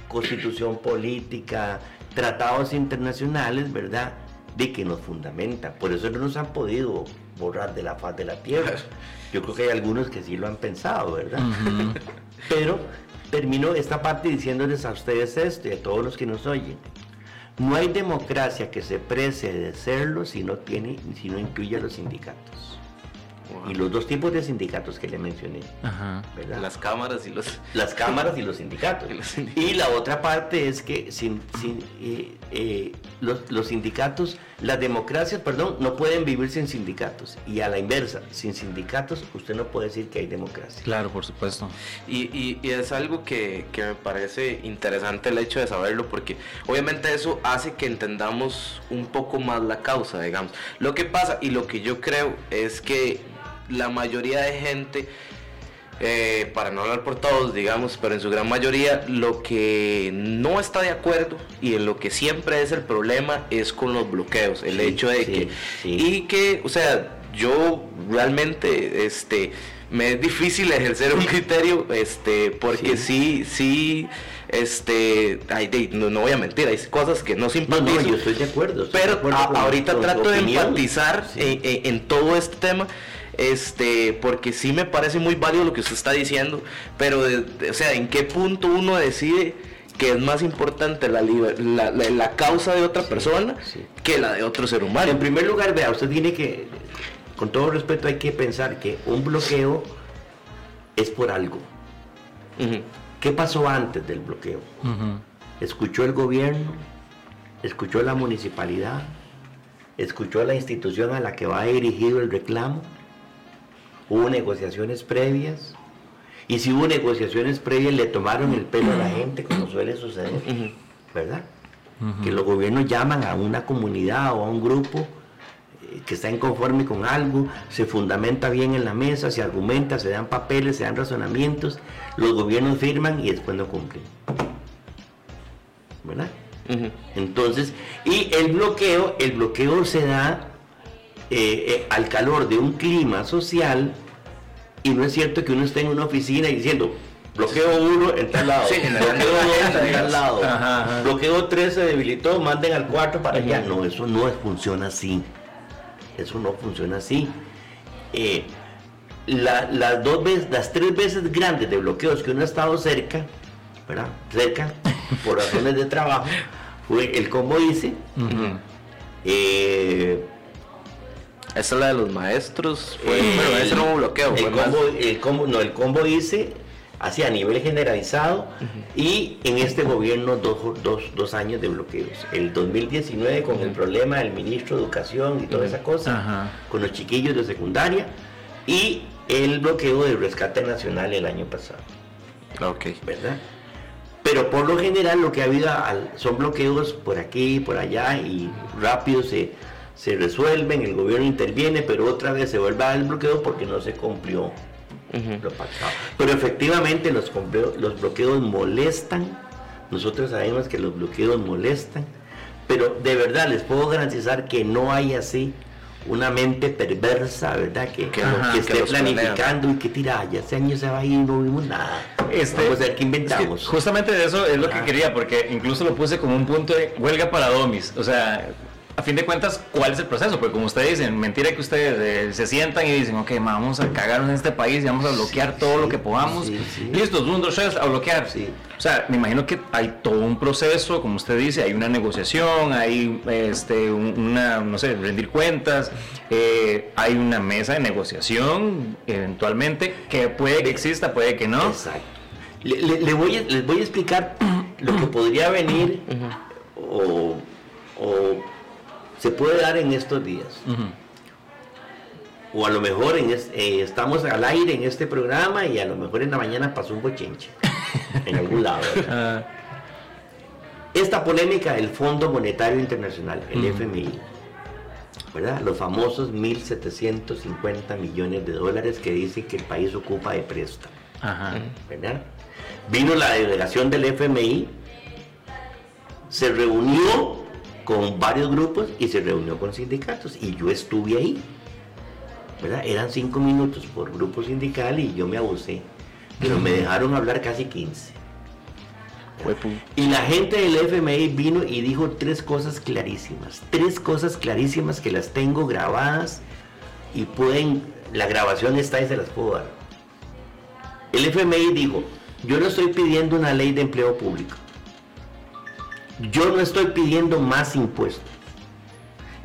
constitución política, tratados internacionales, ¿verdad? De que nos fundamentan. Por eso no nos han podido borrar de la faz de la tierra. [LAUGHS] Yo creo que hay algunos que sí lo han pensado, ¿verdad? [LAUGHS] Pero termino esta parte diciéndoles a ustedes esto y a todos los que nos oyen. No hay democracia que se precie de serlo si no, tiene, si no incluye a los sindicatos. Y los dos tipos de sindicatos que le mencioné.
Ajá.
Las cámaras y los...
las cámaras y los [LAUGHS] sindicatos.
Y los sindicatos.
Y la otra parte es que sin, sin, eh, eh, los, los sindicatos, las democracias, perdón, no pueden vivir sin sindicatos. Y a la inversa, sin sindicatos usted no puede decir que hay democracia.
Claro, por supuesto.
Y, y- y es algo que, que me parece interesante el hecho de saberlo porque obviamente eso hace que entendamos un poco más la causa, digamos. Lo que pasa y lo que yo creo es que la mayoría de gente, eh, para no hablar por todos, digamos, pero en su gran mayoría, lo que no está de acuerdo y en lo que siempre es el problema es con los bloqueos. El
Sí,
hecho de
sí,
que...
sí.
Y que, o sea, yo realmente, este, me es difícil ejercer un criterio, este, porque sí, sí, este, ay, no, no voy a mentir, hay cosas que no
No,
simpatizo.
no, yo estoy de acuerdo. estoy de
Pero
acuerdo
a-
con-
ahorita trato de
opinión.
empatizar
Sí.
en, en- en todo este tema, este, porque sí me parece muy válido lo que usted está diciendo, pero, de- de- o sea, ¿en qué punto uno decide que es más importante la, liber- la, la- la causa de otra persona
sí.
que la de otro ser humano?
En primer lugar, vea, usted tiene que, con todo respeto, hay que pensar que un bloqueo es por algo. ¿Qué pasó antes del bloqueo? Escuchó el gobierno, escuchó la municipalidad, escuchó la institución a la que va dirigido el reclamo, hubo negociaciones previas, y si hubo negociaciones previas le tomaron el pelo a la gente, como suele suceder. ¿verdad? Que los gobiernos llaman a una comunidad o a un grupo eh, que está inconforme con algo, se fundamenta bien en la mesa, se argumenta, se dan papeles, se dan razonamientos, los gobiernos firman y después no cumplen. ¿Verdad? Entonces, y el bloqueo, el bloqueo se da eh, eh, al calor de un clima social y no es cierto que uno esté en una oficina diciendo bloqueo uno en tal lado,
Sí,
bloqueo dos en tal lado,
Ajá, ajá.
bloqueo 3 se debilitó, manden al cuarto para allá. No, eso no funciona así. Eso no funciona así. Eh, la- las dos veces, las tres veces grandes de bloqueos que uno ha estado cerca, ¿verdad? Cerca, [LAUGHS] por razones de trabajo, fue el combo ICE,
Ujú.
eh,
Esa es la de los maestros. Fue,
eh,
bueno, ese no hubo bloqueo.
el combo, el combo, no, el combo ICE así a nivel generalizado y en este gobierno dos, dos, dos años de bloqueos. El 2019 con el problema del ministro de Educación y toda esa cosa, con los chiquillos de secundaria y el bloqueo del rescate nacional el año pasado.
Ok.
¿verdad? Pero por lo general lo que ha habido son bloqueos por aquí por allá y rápido se, se resuelven, el gobierno interviene, pero otra vez se vuelve a dar el bloqueo porque no se cumplió
Ujú.
lo pactado. Pero efectivamente los, los bloqueos molestan, nosotros sabemos que los bloqueos molestan, pero de verdad les puedo garantizar que no hay así una mente perversa, ¿verdad? Que,
Que
que,
que
esté
planea.
planificando y que tira, ya este año se va a ir y no vimos nada.
Este,
Vamos a ver qué
es que
inventamos.
justamente de eso es lo que quería, porque incluso lo puse como un punto de huelga para domis. O sea, a fin de cuentas, ¿cuál es el proceso? Porque como ustedes dicen, mentira que ustedes eh, se sientan y dicen, ok, ma, vamos a cagar en este país y vamos a bloquear todo lo que podamos.
sí, sí.
Listos, uno, dos, tres, a bloquear.
Sí.
O sea, me imagino que hay todo un proceso, como usted dice, hay una negociación, hay este, un- una, no sé, rendir cuentas, eh, hay una mesa de negociación eventualmente, que puede que exista, puede que no.
Exacto. Le, le- le voy a, les voy a explicar lo que podría venir o, o se puede dar en estos días. O a lo mejor en es- eh, estamos al aire en este programa y a lo mejor en la mañana pasó un bochinche en algún lado. ¿verdad? [LAUGHS]
Ah,
Esta polémica del Fondo Monetario Internacional, el. FMI, ¿verdad? Los famosos 1.750 millones de dólares que dicen que el país ocupa de préstamo.
ajá.
¿verdad? Vino la delegación del FMI, se reunió con varios grupos y se reunió con sindicatos y yo estuve ahí, ¿verdad? Eran cinco minutos por grupo sindical y yo me abusé, pero me dejaron hablar casi 15.
Fue pu-
Y la gente del FMI vino y dijo tres cosas clarísimas, tres cosas clarísimas que las tengo grabadas y pueden, la grabación está y se las puedo dar. El FMI dijo, yo no estoy pidiendo una ley de empleo público. Yo no estoy pidiendo más impuestos.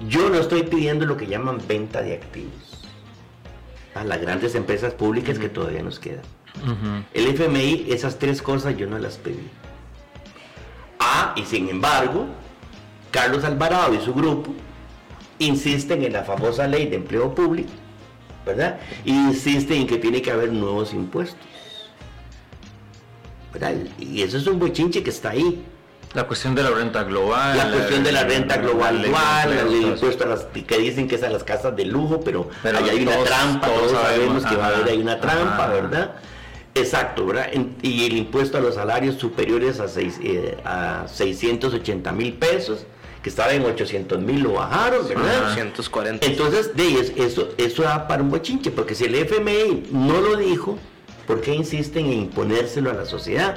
Yo no estoy pidiendo lo que llaman venta de activos a las grandes empresas públicas que todavía nos quedan. El FMI, esas tres cosas yo no las pedí. Ah, y sin embargo, Carlos Alvarado y su grupo insisten en la famosa ley de empleo público, ¿verdad? Y insisten en que tiene que haber nuevos impuestos. ¿verdad? Y eso es un bochinche que está ahí.
La cuestión de la renta global.
La cuestión de la renta global igual, el impuesto a las que dicen que es a las casas de lujo, pero,
Pero
allá hay una trampa,
todos
todos sabemos
sabemos,
que va a haber ahí una trampa,
ajá.
¿verdad? Exacto, ¿verdad? En- y el impuesto a los salarios superiores a, seis- eh, a 680 mil pesos, que estaba en 800 mil, lo bajaron, ¿verdad?
240.
Entonces, de es- eso, eso da para un bochinche, porque si el FMI no lo dijo, ¿por qué insisten en imponérselo a la sociedad?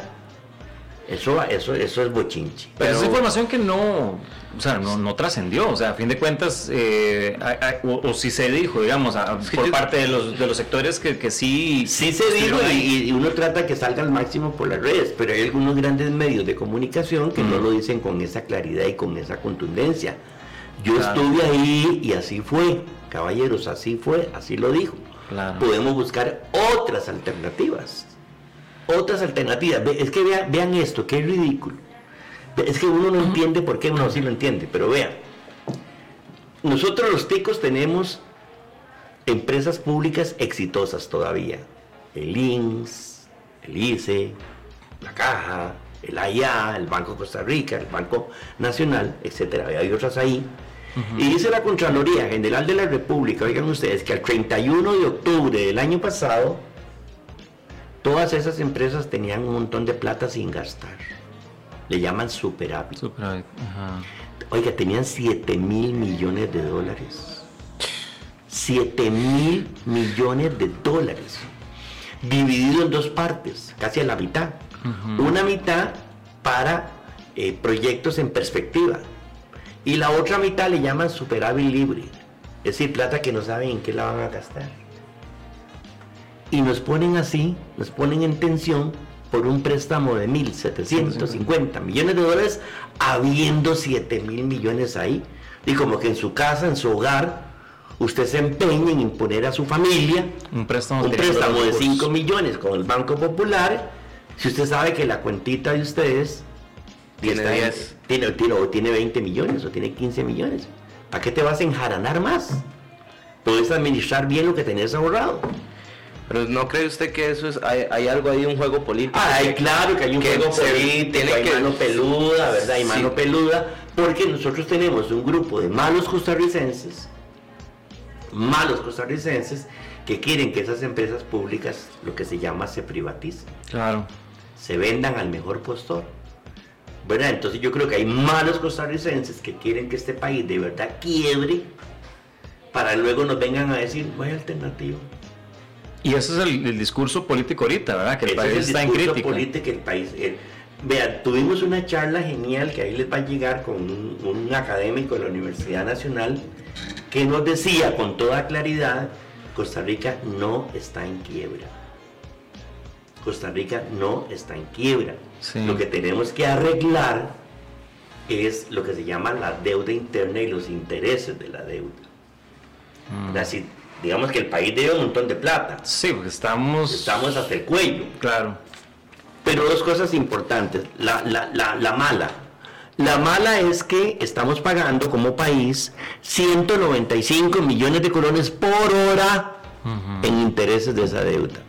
Eso, eso, eso es bochinche.
Pero es
Pero-
información que no, o sea, no, no trascendió. O sea, a fin de cuentas, eh, o, o si se dijo, digamos, a- por parte de los, de los sectores que, que sí.
Sí se dijo y, y uno trata que salga al máximo por las redes, pero hay algunos grandes medios de comunicación que no
Mm.
lo dicen con esa claridad y con esa contundencia. Yo
Claro.
estuve ahí y así fue, caballeros, así fue, así lo dijo.
Claro.
Podemos buscar otras alternativas. Otras alternativas. Es que vean, vean esto, qué ridículo. Ve- Es que uno no entiende por qué uno sí lo entiende, pero vean. Nosotros los ticos tenemos empresas públicas exitosas todavía. El INS, el ICE, la Caja, el AIA, el Banco Costa Rica, el Banco Nacional, etcétera. Hay otras ahí. Y dice la Contraloría General de la República, oigan ustedes, que al 31 de octubre del año pasado, todas esas empresas tenían un montón de plata sin gastar. Le llaman superávit.
Superávit, ajá.
Oiga, tenían 7 mil millones de dólares. 7 mil millones de dólares. Dividido en dos partes, casi a la mitad. Una mitad para eh, proyectos en perspectiva. Y la otra mitad le llaman superávit libre. Es decir, plata que no saben en qué la van a gastar. Y nos ponen así, nos ponen en tensión por un préstamo de 1.750 millones de dólares, habiendo 7 mil millones ahí. Y como que en su casa, en su hogar, usted se empeña en imponer a su familia
Un préstamo,
un préstamo de
recursos.
5 millones con el Banco Popular, si usted sabe que la cuentita de ustedes
Tiene
está en-
10.
tiene, tiene, o tiene 20 millones o tiene 15 millones, ¿para qué te vas a enjaranar más? Puedes administrar bien lo que tenés ahorrado.
Pero no cree usted que eso es, hay, hay algo ahí, un juego político.
Ay,
que-
claro que hay un
que
juego
se
político,
tiene
hay
que-
mano peluda, ¿verdad? Hay
Sí.
mano peluda, porque nosotros tenemos un grupo de malos costarricenses, malos costarricenses, que quieren que esas empresas públicas, lo que se llama, se privaticen.
Claro.
se vendan al mejor postor. ¿Verdad? Entonces yo creo que hay malos costarricenses que quieren que este país de verdad quiebre para luego nos vengan a decir, no hay alternativa.
Y ese es el, el discurso político ahorita, ¿verdad? Que el
Ese
país
es el
está en
discurso
crítica.
político, el país. el- Vean, tuvimos una charla genial que ahí les va a llegar con un, un académico de la Universidad Nacional que nos decía con toda claridad, Costa Rica no está en quiebra. Costa Rica no está en quiebra.
Sí.
Lo que tenemos que arreglar es lo que se llama la deuda interna y los intereses de la deuda.
Mm.
Digamos que el país debe un montón de plata.
Sí, porque estamos.
Estamos hasta el cuello.
Claro.
Pero dos cosas importantes. La, la- la- la mala. La mala es que estamos pagando como país 195 millones de colones por hora en intereses de esa deuda,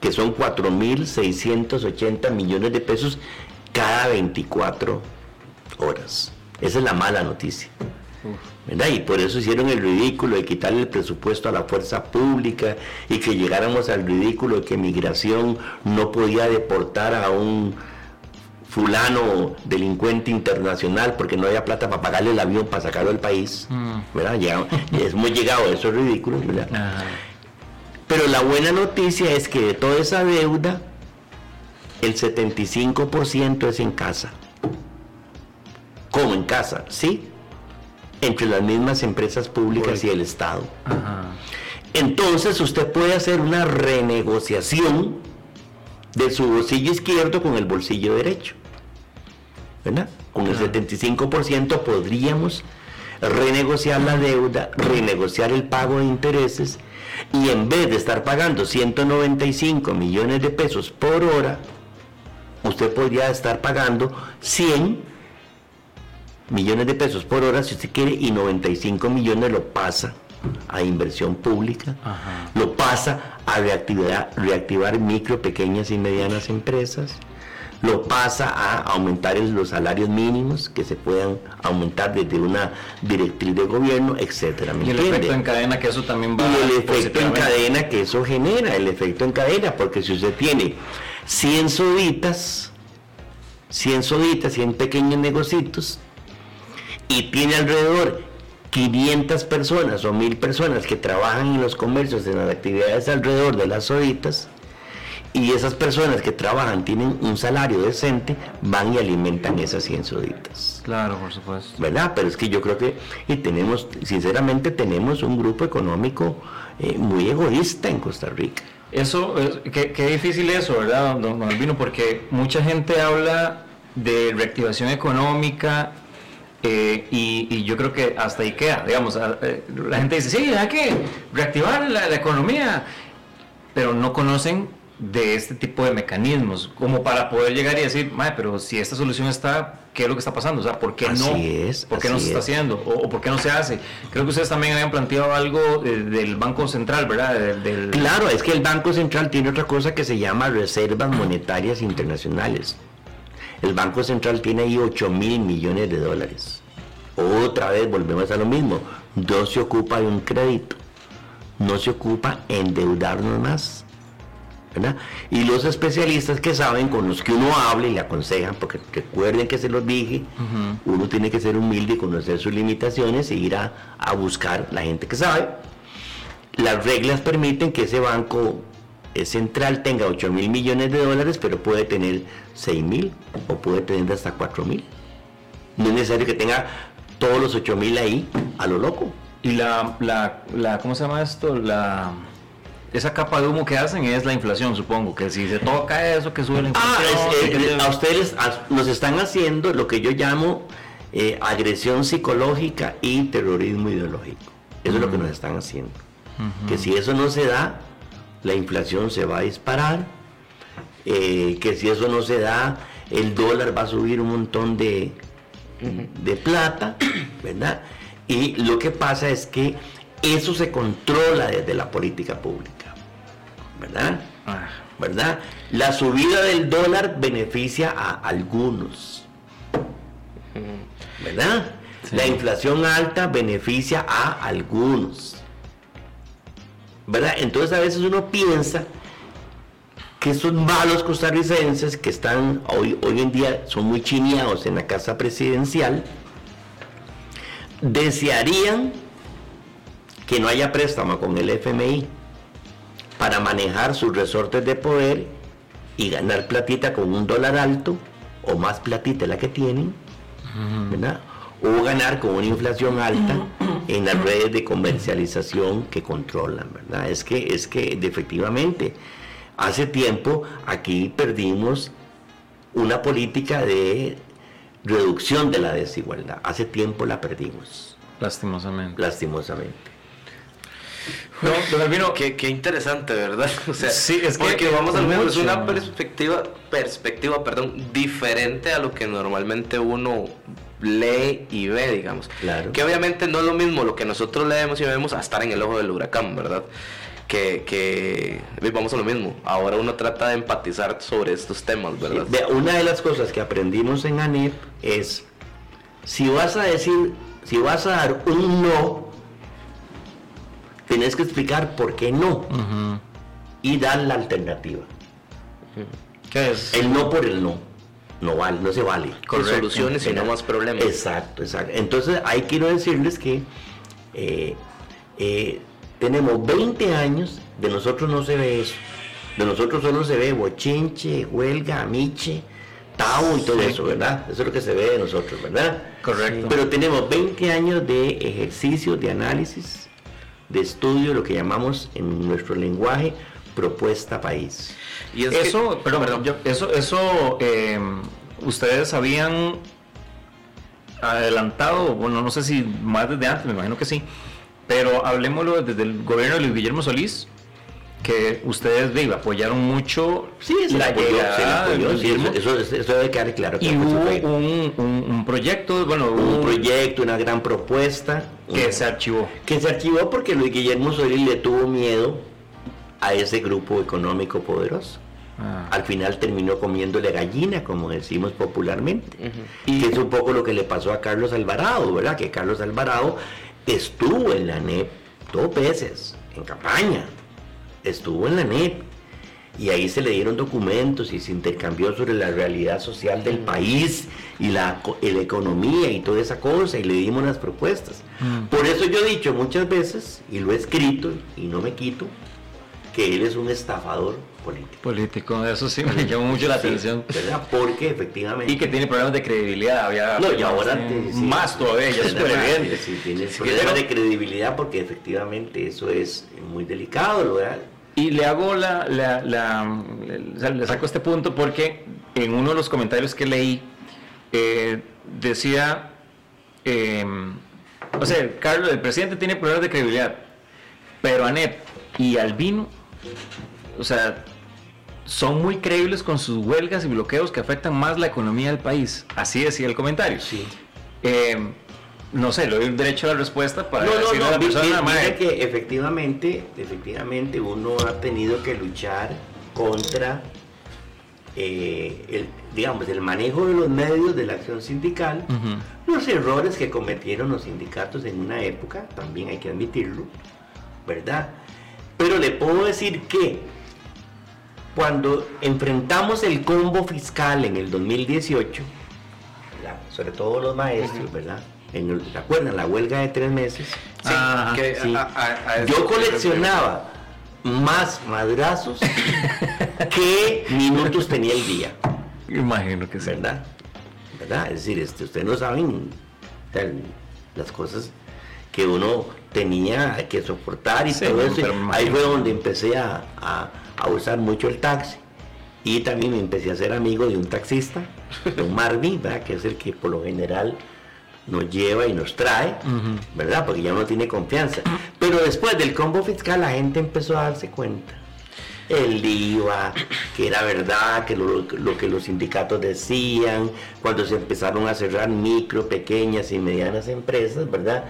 que son 4.680 millones de pesos cada 24 horas. Esa es la mala noticia. ¿Verdad? Y por eso hicieron el ridículo de quitarle el presupuesto a la fuerza pública y que llegáramos al ridículo de que migración no podía deportar a un fulano delincuente internacional porque no había plata para pagarle el avión para sacarlo del país. ¿verdad? Llegamos- hemos llegado a esos ridículos. ¿verdad?
Ajá.
Pero la buena noticia es que de toda esa deuda, el 75% es en casa. ¿Cómo en casa? Sí. Entre las mismas empresas públicas y el Estado.
Ajá.
Entonces usted puede hacer una renegociación de su bolsillo izquierdo con el bolsillo derecho. ¿verdad? Con el 75% podríamos renegociar la deuda, renegociar el pago de intereses y en vez de estar pagando 195 millones de pesos por hora, usted podría estar pagando 100 millones de pesos por hora si usted quiere y 95 millones lo pasa a inversión pública, lo pasa a reactivar, reactivar micro, pequeñas y medianas empresas, lo pasa a aumentar los salarios mínimos que se puedan aumentar desde una directriz de gobierno, etcétera.
y el efecto en cadena que eso también va
Y el efecto en cadena que eso genera, el efecto en cadena, porque si usted tiene 100 soditas, 100 soditas, 100 pequeños negocios y tiene alrededor 500 personas o 1000 personas que trabajan en los comercios, en las actividades alrededor de las soditas, y esas personas que trabajan tienen un salario decente, van y alimentan esas 100 soditas.
Claro, por supuesto.
¿Verdad? Pero es que yo creo que y tenemos, sinceramente, tenemos un grupo económico eh, muy egoísta en Costa Rica.
Eso, qué, qué, difícil eso, ¿verdad, don Albino? Porque mucha gente habla de reactivación económica eh, y, yo creo que hasta ahí queda, digamos, eh, la gente dice, sí, hay que reactivar la, la economía, pero no conocen de este tipo de mecanismos, como para poder llegar y decir, pero si esta solución está, ¿qué es lo que está pasando? O sea, ¿por qué no?
Es,
¿Por qué no se está haciendo? O, por qué no se hace? Creo que ustedes también habían planteado algo eh, del Banco Central, ¿verdad? Del,
Claro, es que el Banco Central tiene otra cosa que se llama reservas monetarias internacionales. El Banco Central tiene ahí 8 mil millones de dólares. Otra vez volvemos a lo mismo. No se ocupa de un crédito. No se ocupa endeudarnos más y los especialistas que saben, con los que uno habla y le aconsejan, porque recuerden que se los dije, uno tiene que ser humilde y conocer sus limitaciones e ir a, buscar la gente que sabe. Las reglas permiten que ese banco central tenga 8 mil millones de dólares, pero puede tener 6 mil o puede tener hasta 4 mil. No es necesario que tenga todos los 8 mil ahí a lo loco.
¿Y la, la, la, cómo se llama esto? La esa capa de humo que hacen es la inflación, supongo, que si se toca eso, que sube la
ah,
inflación.
Ah, a ustedes nos están haciendo lo que yo llamo eh, agresión psicológica y terrorismo ideológico. Eso es lo que nos están haciendo. Que si eso no se da, la inflación se va a disparar, eh, que si eso no se da, el dólar va a subir un montón de, de plata, ¿verdad? Y lo que pasa es que eso se controla desde la política pública. ¿verdad? Ah. ¿Verdad? La subida del dólar beneficia a algunos. ¿Verdad? La inflación alta beneficia a algunos. ¿Verdad? Entonces a veces uno piensa que esos malos costarricenses que están hoy, hoy en día son muy chineados en la casa presidencial, desearían que no haya préstamo con el FMI para manejar sus resortes de poder y ganar platita con un dólar alto o más platita la que tienen, ¿verdad? O ganar con una inflación alta en las redes de comercialización que controlan, ¿verdad? Es que, es que efectivamente, hace tiempo aquí perdimos una política de reducción de la desigualdad. Hace tiempo la perdimos.
Lastimosamente.
Lastimosamente.
No, don qué, qué, interesante, ¿verdad? [LAUGHS] O sea,
sí, es
porque vamos a ver, es una perspectiva, perspectiva, perdón, diferente a lo que normalmente uno lee y ve, digamos.
Claro.
Que obviamente no es lo mismo lo que nosotros leemos y vemos a estar en el ojo del huracán, ¿verdad? Que, que vamos a lo mismo. Ahora uno trata de empatizar sobre estos temas, ¿verdad?
una de las cosas que aprendimos en ANEP es, si vas a decir, si vas a dar un no, Tienes que explicar por qué no y dar la alternativa.
¿Qué es?
El no por el no. No vale, no se vale.
Con soluciones y no más problemas.
Exacto, exacto. Entonces ahí quiero decirles que eh, eh, tenemos 20 años, de nosotros no se ve eso. De nosotros solo se ve bochinche, huelga, miche, tau y todo eso, ¿verdad? Eso es lo que se ve de nosotros, ¿verdad?
Correcto.
Pero tenemos 20 años de ejercicio, de análisis, de estudio, lo que llamamos en nuestro lenguaje propuesta país.
Y eso, perdón, eso, eso em, ustedes habían adelantado, bueno, no sé si más desde antes, me imagino que sí, pero hablemoslo desde el gobierno de Luis Guillermo Solís, que ustedes digo, apoyaron mucho
Sí, se
la
apoyó,
llegada
se apoyó, sí, eso, eso, eso debe quedar claro. que
y hubo un, un- un proyecto, bueno,
un
un
proyecto, una gran propuesta.
que
una-
se archivó.
que se archivó porque Luis Guillermo Solís le tuvo miedo a ese grupo económico poderoso.
Ah.
Al final terminó comiéndole gallina, como decimos popularmente. Y es un poco lo que le pasó a Carlos Alvarado, ¿verdad? Que Carlos Alvarado estuvo en la NEP dos veces, en campaña. Estuvo en la NEP. Y ahí se le dieron documentos y se intercambió sobre la realidad social del país y la, y la economía y toda esa cosa y le dimos unas propuestas. Por eso yo he dicho muchas veces, y lo he escrito y no me quito, que él es un estafador político.
Político, eso sí me llamó mucho la
Sí,
atención.
¿verdad? Porque efectivamente...
Y que tiene problemas de credibilidad. Había
No, y ahora
eh,
te- sí.
más todavía, ya es evidente.
Sí, tiene problemas de credibilidad porque efectivamente eso es muy delicado, ¿verdad?
Y le hago la, la, la- le- saco este punto porque en uno de los comentarios que leí eh, decía, eh, o sea, Carlos, el presidente tiene problemas de credibilidad, pero ANEP y Albino, o sea, son muy creíbles con sus huelgas y bloqueos que afectan más la economía del país. Así decía el comentario.
Sí.
Eh, no sé, le doy el derecho a la respuesta para
No, no,
decirle a
no,
la
mi-
persona,
mi- mira
"Mae,
que efectivamente, efectivamente uno ha tenido que luchar contra eh, el, digamos, el manejo de los medios de la acción sindical,
Ujú.
los errores que cometieron los sindicatos en una época, también hay que admitirlo, ¿verdad? Pero le puedo decir que cuando enfrentamos el combo fiscal en el 2018, la- sobre todo los maestros, ¿verdad? En el, ¿Se acuerdan? La huelga de tres meses.
Sí,
Ah,
que
sí.
a- a- a eso
Yo coleccionaba más madrazos [LAUGHS] que minutos tenía el día,
Imagino que sí.
¿verdad? ¿Verdad? Es decir, este, ustedes no saben o sea, las cosas que uno tenía que soportar y
Sí,
todo eso. Ahí fue donde empecé a, a- a usar mucho el taxi. Y también me empecé a ser amigo de un taxista, [LAUGHS] don Marvin, ¿verdad? que es el que por lo general nos lleva y nos trae. ¿verdad? Porque ya uno tiene confianza. Pero después del combo fiscal la gente empezó a darse cuenta. El IVA, que era verdad, que lo, lo que los sindicatos decían, cuando se empezaron a cerrar micro, pequeñas y medianas empresas, ¿verdad?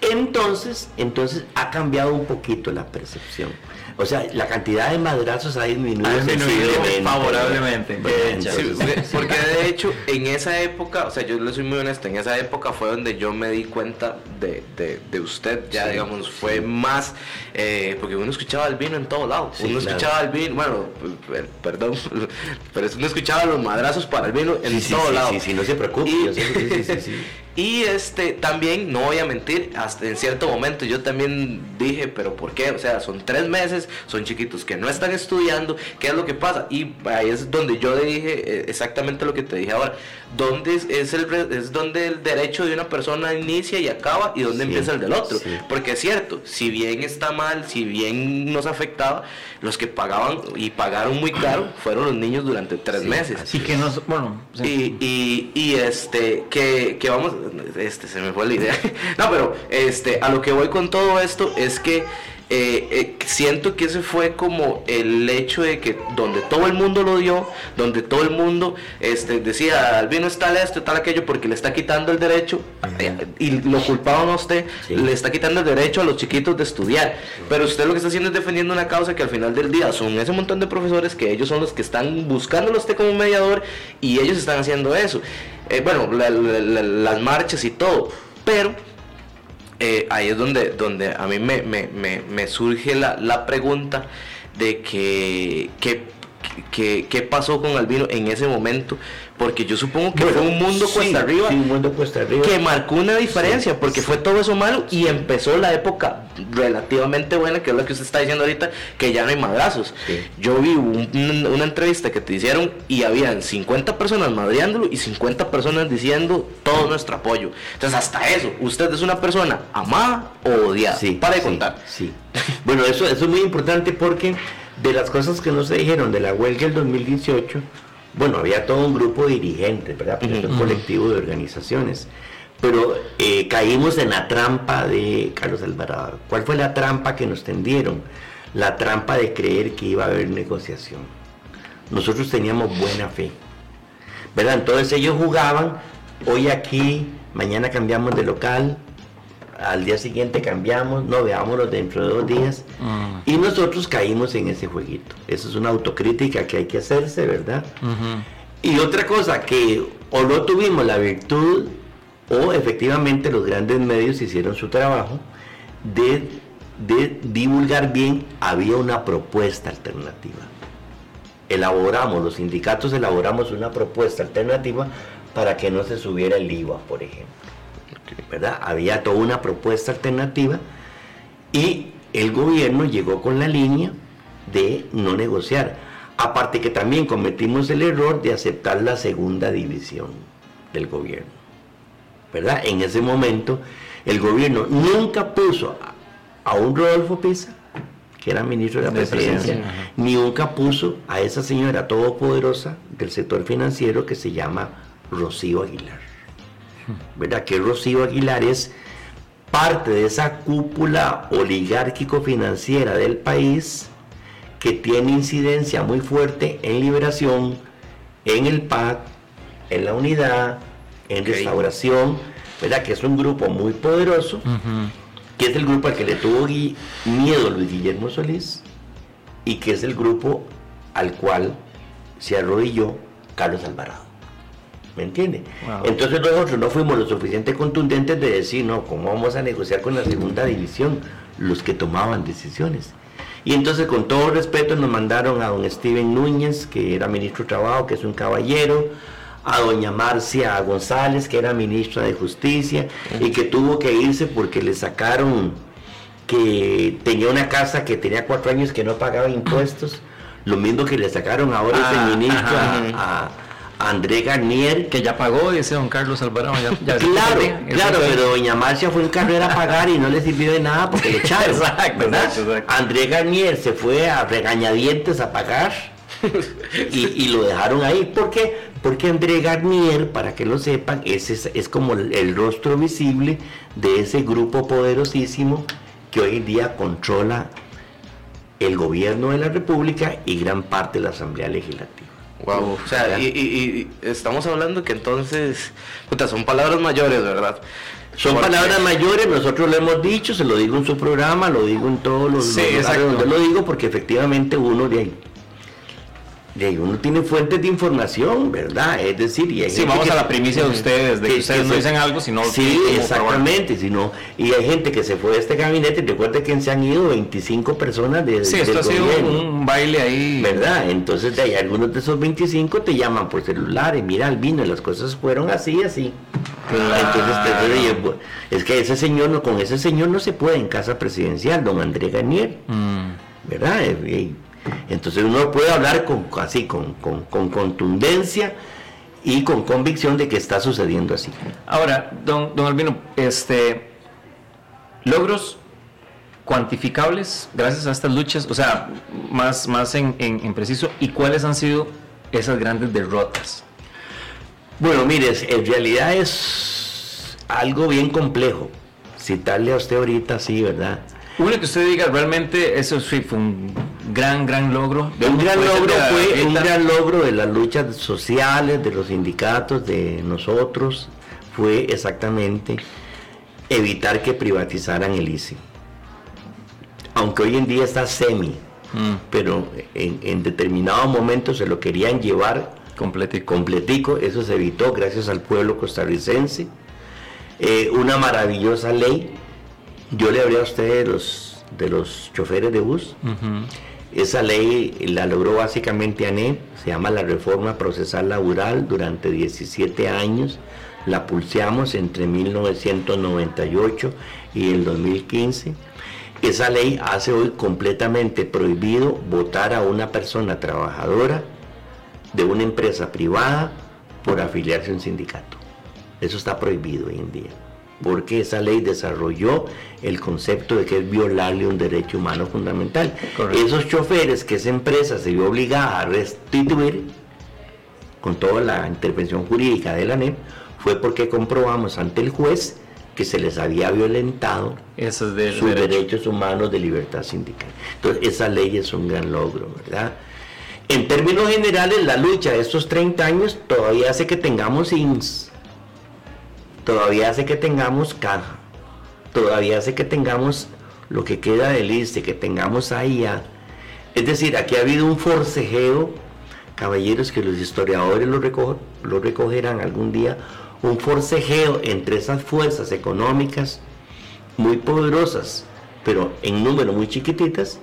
Entonces, entonces ha cambiado un poquito la percepción. O sea, la cantidad de madrazos ha disminuido,
Ha disminuido
sensiblemente,
favorablemente,
¿verdad?
de hecho.
Sí,
Entonces,
porque de hecho en esa época, o sea, yo le soy muy honesto, en esa época fue donde yo me di cuenta de, de- de usted, ya
Sí,
digamos, fue
sí.
más, eh, porque uno escuchaba el vino en todo lado, uno
claro.
escuchaba el vino, bueno, per- perdón, [LAUGHS] pero uno escuchaba los madrazos para el vino en todo
sí,
lado.
sí, sí, no se preocupe, yo sé. [LAUGHS]
Y este también, no voy a mentir, hasta en cierto momento yo también dije, pero ¿por qué? O sea, son tres meses, son chiquitos que no están estudiando, ¿qué es lo que pasa? Y ahí es donde yo dije eh, exactamente lo que te dije ahora, ¿dónde es, el, es donde el derecho de una persona inicia y acaba y dónde
Sí,
empieza el del otro?
sí.
Porque es cierto, si bien está mal, si bien nos afectaba, los que pagaban y pagaron muy caro [CLEARS THROAT] fueron los niños durante tres
Sí,
meses.
Así que no, bueno,
y, y, este, que, que vamos, este, se me fue la idea. [LAUGHS] No, pero este, a lo que voy con todo esto es que eh, eh, siento que ese fue como el hecho de que donde todo el mundo lo dio, donde todo el mundo este, decía, Albino es tal esto, tal aquello, porque le está quitando el derecho, eh, y lo culpaban a usted,
Sí.
le está quitando el derecho a los chiquitos de estudiar. Pero usted lo que está haciendo es defendiendo una causa que al final del día son ese montón de profesores que ellos son los que están buscándolo a usted como mediador y ellos están haciendo eso. Eh, bueno, la- la- la- las marchas y todo. Pero eh, ahí es donde, donde a mí me, me- me- me surge la, la pregunta de que, que, que- qué pasó con Albino en ese momento, porque yo supongo que
Bueno,
fue un mundo
sí,
cuesta arriba
sí, un mundo cuesta arriba.
que marcó una diferencia,
Sí,
porque fue todo eso malo y empezó la época relativamente buena, que es lo que usted está diciendo ahorita, que ya no hay madrazos. Yo vi un- un- una entrevista que te hicieron y habían 50 personas madreándolo y 50 personas diciendo todo nuestro apoyo. Entonces, hasta eso, usted es una persona amada o odiada. Para de contar.
Bueno, eso, eso es muy importante porque de las cosas que no se dijeron de la huelga del 2018, bueno, había todo un grupo de dirigentes, ¿verdad? Porque es un colectivo de organizaciones. Pero eh, caímos en la trampa de Carlos Alvarado. ¿Cuál fue la trampa que nos tendieron? La trampa de creer que iba a haber negociación. Nosotros teníamos buena fe. ¿Verdad? Entonces ellos jugaban, hoy aquí, mañana cambiamos de local, al día siguiente cambiamos, no veámoslo dentro de dos días. Mm. Y nosotros caímos en ese jueguito. Esa es una autocrítica que hay que hacerse, ¿verdad? Y otra cosa, que o no tuvimos la virtud o efectivamente los grandes medios hicieron su trabajo de, de divulgar bien, había una propuesta alternativa. Elaboramos, los sindicatos elaboramos una propuesta alternativa para que no se subiera el IVA, por ejemplo. ¿Verdad? Había toda una propuesta alternativa y el gobierno llegó con la línea de no negociar. Aparte que también cometimos el error de aceptar la segunda división del gobierno. ¿Verdad? En ese momento el gobierno nunca puso a, un Rodolfo Pisa, que era ministro de la presidencia, ni nunca puso a esa señora todopoderosa del sector financiero que se llama Rocío Aguilar. ¿Verdad? Que Rocío Aguilar es parte de esa cúpula oligárquico-financiera del país que tiene incidencia muy fuerte en liberación, en el PAC, en la unidad, en restauración, ¿verdad? Que es un grupo muy poderoso, que es el grupo al que le tuvo miedo Luis Guillermo Solís y que es el grupo al cual se arrodilló Carlos Alvarado. ¿Me entiende? Entonces nosotros no fuimos lo suficiente contundentes de decir, no, ¿cómo vamos a negociar con la segunda división? Los que tomaban decisiones. Y entonces con todo respeto nos mandaron a don Steven Núñez, que era ministro de Trabajo, que es un caballero, a doña Marcia González, que era ministra de Justicia, y que tuvo que irse porque le sacaron que tenía una casa que tenía cuatro años que no pagaba impuestos, lo mismo que le sacaron ahora ese ah, ministro a André Garnier.
Que ya pagó, dice don Carlos Alvarado.
claro, claro, pero doña Marcia fue en carrera a pagar y no le sirvió de nada porque le echaron. [LAUGHS] exacto, André Garnier se fue a regañadientes a pagar y, lo dejaron ahí. ¿Por qué? Porque André Garnier, para que lo sepan, es, es, como el, rostro visible de ese grupo poderosísimo que hoy en día controla el gobierno de la República y gran parte de la Asamblea Legislativa.
Wow. O sea, y, estamos hablando que entonces, puta, son palabras mayores, ¿verdad?
Son palabras mayores, nosotros lo hemos dicho, se lo digo en su programa, lo digo en todos los, sí, donde lo digo, porque efectivamente uno de ahí uno tiene fuentes de información, ¿verdad? Es decir, y
sí, vamos a la primicia de ustedes, de que, ustedes no dicen algo, sino
sí, exactamente, sino y hay gente que se fue de este gabinete, recuerda que se han ido 25 personas de
Sí, esto ha sido un baile ahí,
¿verdad? Entonces, de ahí, algunos de esos 25 te llaman por celular y mira, al vino, las cosas fueron así, así. Entonces, es que ese señor, con ese señor no se puede en casa presidencial, don André Garnier, mm. ¿verdad? Entonces uno puede hablar con, así, con, contundencia y con convicción de que está sucediendo así.
Ahora, don, don Albino, este, logros cuantificables gracias a estas luchas, o sea, más, más en, preciso, ¿y cuáles han sido esas grandes derrotas?
Bueno, mire, en realidad es algo bien complejo. Citarle a usted ahorita, sí, ¿verdad?
Uno que usted diga, realmente eso sí fue un gran, gran logro.
Un gran logro fue un gran logro de las luchas sociales, de los sindicatos, de nosotros, fue exactamente evitar que privatizaran el ICI. Aunque hoy en día está semi, mm. pero en, determinado momento se lo querían llevar completico. completico. Eso se evitó gracias al pueblo costarricense. Eh, una maravillosa ley yo le hablé a usted de los, de los choferes de bus. Esa ley la logró básicamente ANE, se llama la Reforma Procesal Laboral, durante 17 años. La pulseamos entre 1998 y el 2015. Esa ley hace hoy completamente prohibido votar a una persona trabajadora de una empresa privada por afiliarse a un sindicato. Eso está prohibido hoy en día porque esa ley desarrolló el concepto de que es violarle un derecho humano fundamental. Esos choferes que esa empresa se vio obligada a restituir, con toda la intervención jurídica de la NEP, fue porque comprobamos ante el juez que se les había violentado
de
sus derechos humanos de libertad sindical. Entonces, esa ley es un gran logro, ¿verdad? En términos generales, la lucha de estos 30 años todavía hace que tengamos INS, todavía hace que tengamos caja, todavía hace que tengamos lo que queda del ISTE, que tengamos AIA. Es decir, aquí ha habido un forcejeo, caballeros, que los historiadores lo, lo recogerán algún día, un forcejeo entre esas fuerzas económicas muy poderosas, pero en número muy chiquititas,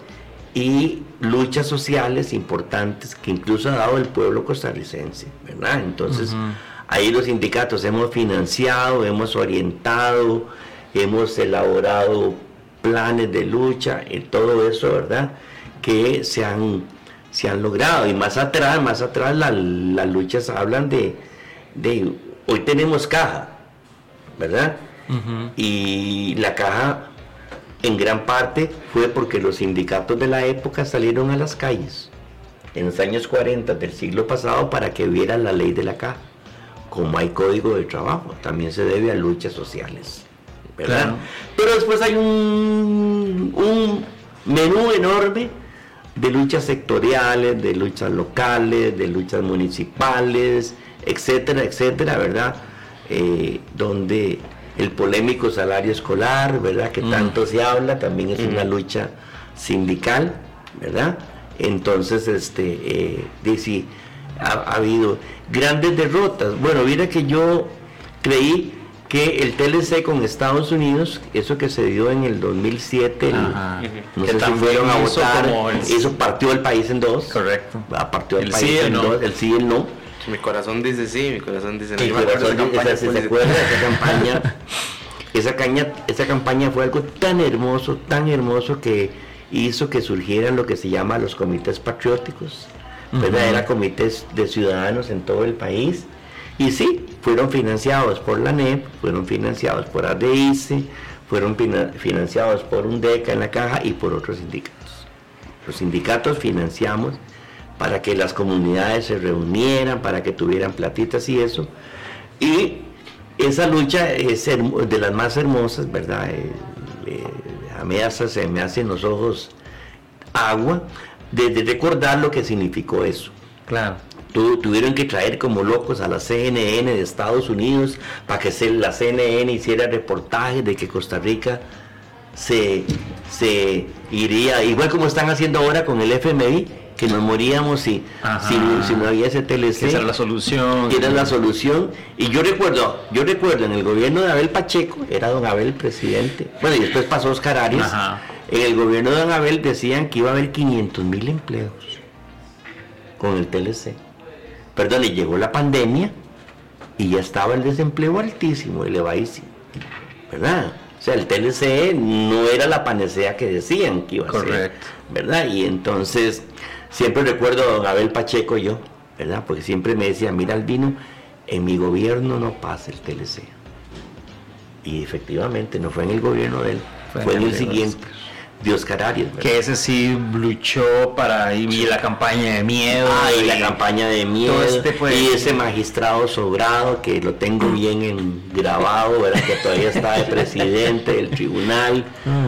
y luchas sociales importantes que incluso ha dado el pueblo costarricense, ¿verdad? Entonces, ahí los sindicatos hemos financiado, hemos orientado, hemos elaborado planes de lucha y todo eso, ¿verdad? Que se han, se han logrado. Y más atrás, más atrás, la- las luchas hablan de, de, hoy tenemos caja, ¿verdad? Y la caja en gran parte fue porque los sindicatos de la época salieron a las calles en los años 40 del siglo pasado para que hubiera la ley de la caja. Como hay código de trabajo, también se debe a luchas sociales. ¿verdad?
Claro.
Pero después hay un, un menú enorme de luchas sectoriales, de luchas locales, de luchas municipales, etcétera, etcétera, ¿verdad? Eh, donde el polémico salario escolar, ¿verdad? Que tanto se habla, también es una lucha sindical, ¿verdad? Entonces, este, eh, de ha, ha habido grandes derrotas. Bueno, mira que yo creí que el TLC con Estados Unidos, eso que se dio en el 2007, el- no
Que
sé si
también
fueron a votar,
el-
eso partió el país en dos.
Correcto.
Ah, Partió el,
El
país
sí
en
no.
dos, el sí y el no.
Mi corazón dice sí, mi corazón dice no. De
corazón,
esa campaña,
esa-
pues,
de esa campaña, [LAUGHS] esa caña, esa campaña fue algo tan hermoso, tan hermoso que hizo que surgieran lo que se llama los comités patrióticos, ¿verdad?
Ujú.
Eran comités de ciudadanos en todo el país. Y sí, fueron financiados por la NEP, fueron financiados por ADICE, fueron fina- financiados por UNDECA en la caja y por otros sindicatos. Los sindicatos financiamos para que las comunidades se reunieran, para que tuvieran platitas y eso. Y esa lucha es de las más hermosas, ¿verdad? Eh, eh, a mí hasta se me hacen los ojos agua de, de recordar lo que significó eso.
Claro.
Tu- tuvieron que traer como locos a la CNN de Estados Unidos para que se- la CNN hiciera reportajes de que Costa Rica se, se iría, igual como están haciendo ahora con el FMI, que nos moríamos si, si, si no había ese TLC
Que esa es la solución.
que era la solución. Y yo recuerdo, yo recuerdo en el gobierno de Abel Pacheco, era don Abel el presidente, bueno, y después pasó Oscar Arias,
Ajá.
En el gobierno de don Abel decían que iba a haber 500 mil empleos con el TLC. Perdón, y llegó la pandemia y ya estaba el desempleo altísimo, elevadísimo, ¿verdad? O sea, el TLC no era la panacea que decían que iba a ser.
Correcto.
¿verdad? Y entonces, siempre recuerdo a don Abel Pacheco yo, ¿verdad? Porque siempre me decía, mira Albino, en mi gobierno no pasa el TLC. Y efectivamente, no fue en el gobierno de él,
Fue
fue,
en el
siguiente, de Oscar Arias, ¿verdad?
Que ese sí luchó para y la campaña de miedo.
Ah, y la campaña de miedo,
este fue-
y ese magistrado sobrado que lo tengo bien en grabado, ¿verdad? que todavía está de presidente del tribunal,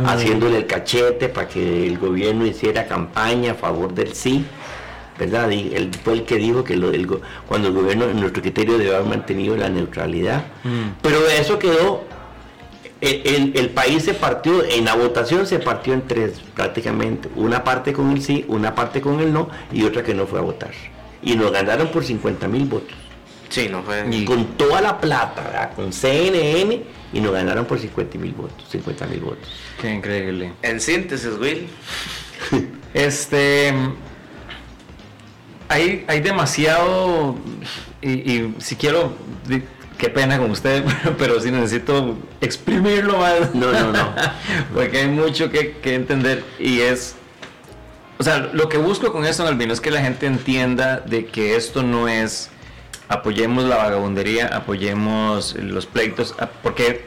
haciéndole el cachete para que el gobierno hiciera campaña a favor del sí, ¿verdad? Y él fue el que dijo que lo cuando el gobierno, en nuestro criterio, debe haber mantenido la neutralidad.
Mm.
Pero eso quedó el, el- país se partió, en la votación se partió en tres prácticamente. Una parte con el sí, una parte con el no y otra que no fue a votar. Y nos ganaron por 50 mil votos.
Sí, no fue.
Y-
Con toda la plata, ¿verdad? con CNN y nos ganaron por 50 mil votos. 50 mil votos.
Qué increíble.
En síntesis, Will. [LAUGHS]
Este. Hay, hay demasiado. Y, y si quiero. Qué pena con usted, [LAUGHS] pero sí necesito exprimirlo más.
No, no, no. [LAUGHS]
Porque hay mucho que, que entender y es. O sea, lo que busco con esto en Albino es que la gente entienda de que esto no es apoyemos la vagabundería, apoyemos los pleitos, a- porque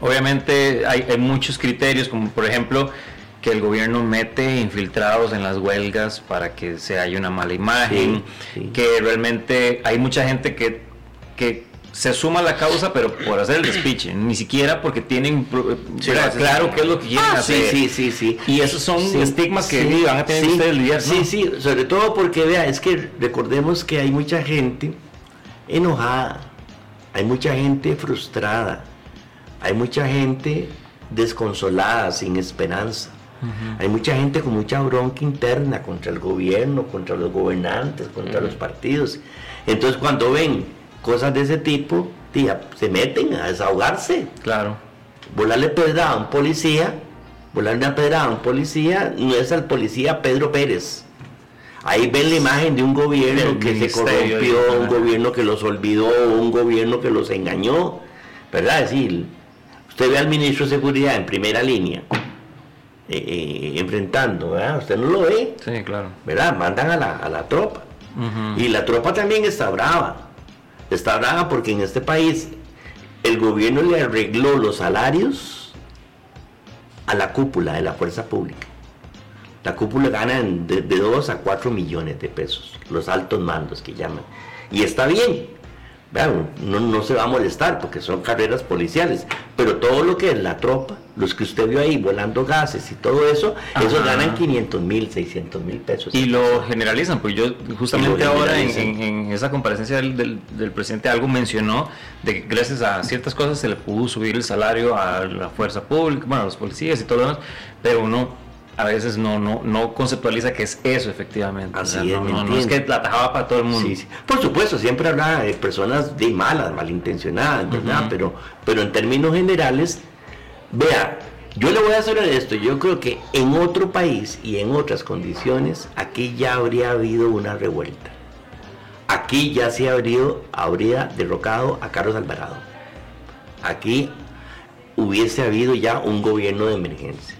obviamente hay, hay muchos criterios, como por ejemplo que el gobierno mete infiltrados en las huelgas para que se haya una mala imagen,
Sí, sí.
que realmente hay mucha gente que, que se suma a la causa, pero por hacer el despiche, ni siquiera porque tienen
Sí, sí,
claro
sí.
qué es lo que quieren
Ah, sí,
hacer.
sí, sí, sí.
Y esos son
Sí,
estigmas que
sí,
van a tener
sí,
ustedes lidiar. ¿no?
Sí, sí, sobre todo porque vea, es que recordemos que hay mucha gente enojada, hay mucha gente frustrada, hay mucha gente desconsolada, sin esperanza. Hay mucha gente con mucha bronca interna contra el gobierno, contra los gobernantes, contra los partidos. Entonces cuando ven cosas de ese tipo, tía, se meten a desahogarse
Claro.
volarle pedrada a un policía, volarle una pedrada a un policía, no es al policía Pedro Pérez. Ahí ven la imagen de un gobierno que se corrompió, un gobierno que los olvidó, un gobierno que los engañó, ¿verdad? Es decir, usted ve al ministro de Seguridad en primera línea, eh, eh, enfrentando, ¿verdad? Usted no lo ve,
Sí, claro.
¿verdad? Mandan a la, a la tropa. Y la tropa también está brava. Está brava porque en este país el gobierno le arregló los salarios a la cúpula de la fuerza pública. La cúpula gana en- de, 2 a 4 millones de pesos, los altos mandos que llaman. Y está bien. Vean, no, no se va a molestar porque son carreras policiales. Pero todo lo que es la tropa, los que usted vio ahí volando gases y todo eso, esos ganan 500 mil, 600 mil pesos.
Y lo generalizan, pues yo justamente ahora en,
generalizan.
en- en esa comparecencia del, del- del presidente algo mencionó de que gracias a ciertas cosas se le pudo subir el salario a la fuerza pública, bueno, a los policías y todo lo demás, pero uno a veces no, no, no conceptualiza que es eso efectivamente.
Así
O sea,
es,
no,
¿me
no- no es que la tajaba para todo el mundo.
Sí, sí. Por supuesto, siempre habrá de personas de malas, malintencionadas, ¿verdad? Pero, pero en términos generales, vea, yo le voy a hacer esto, yo creo que en otro país y en otras condiciones, aquí ya habría habido una revuelta. Aquí ya se habría, habría derrocado a Carlos Alvarado. Aquí hubiese habido ya un gobierno de emergencia.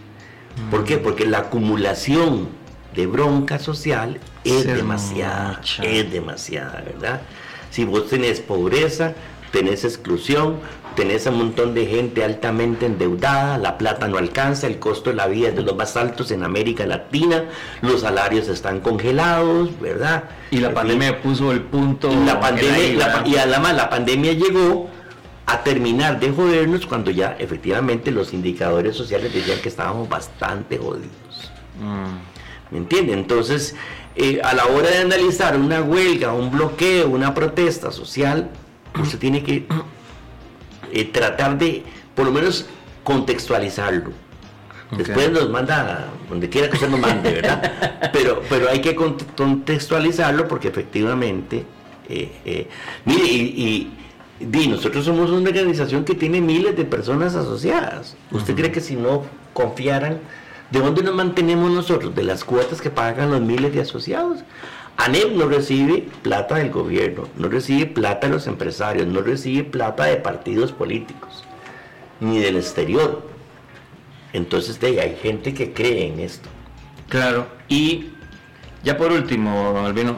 ¿Por qué? Porque la acumulación de bronca social es demasiada,
mucha.
es demasiada, ¿verdad? Si vos tenés pobreza, tenés exclusión, tenés un montón de gente altamente endeudada, la plata no alcanza, el costo de la vida es de los más altos en América Latina, los salarios están congelados, ¿verdad?
Y la
En
pandemia
fin.
puso el punto.
Y la pandemia, y además la pandemia llegó a terminar de jodernos cuando ya efectivamente los indicadores sociales decían que estábamos bastante jodidos.
Mm.
¿Me entiende? Entonces, eh, a la hora de analizar una huelga, un bloqueo, una protesta social, usted tiene que eh, tratar de, por lo menos, contextualizarlo. Después nos manda donde quiera que usted nos mande, ¿verdad? [LAUGHS] Pero, pero hay que cont- contextualizarlo porque efectivamente, eh, eh, mire, y, y, di, nosotros somos una organización que tiene miles de personas asociadas. ¿Usted cree que si no confiaran, de dónde nos mantenemos nosotros? De las cuotas que pagan los miles de asociados. ANEP no recibe plata del gobierno, no recibe plata de los empresarios, no recibe plata de partidos políticos, ni del exterior. Entonces de ahí hay gente que cree en esto.
Claro, y ya por último, don Albino,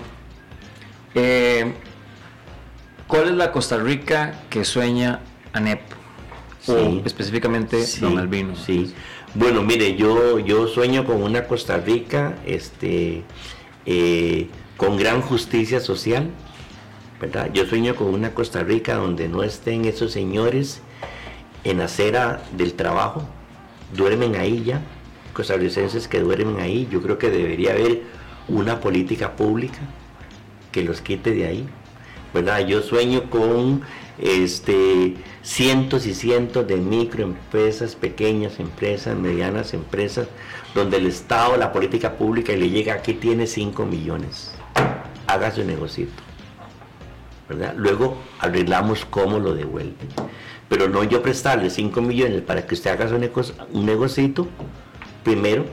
eh, ¿cuál es la Costa Rica que sueña ANEP?
Sí.
O específicamente don Albino.
Sí. Bueno, mire, yo, yo sueño con una Costa Rica este, eh, con gran justicia social, ¿verdad? Yo sueño con una Costa Rica donde no estén esos señores en acera del trabajo, duermen ahí ya, costarricenses que duermen ahí. Yo creo que debería haber una política pública que los quite de ahí, ¿verdad? Yo sueño con este cientos y cientos de microempresas, pequeñas empresas, medianas empresas, donde el Estado, la política pública le llega, aquí tiene 5 millones, haga su negocito. ¿verdad? Luego arreglamos cómo lo devuelven. Pero no yo prestarle 5 millones para que usted haga su negocio, un negocito, primero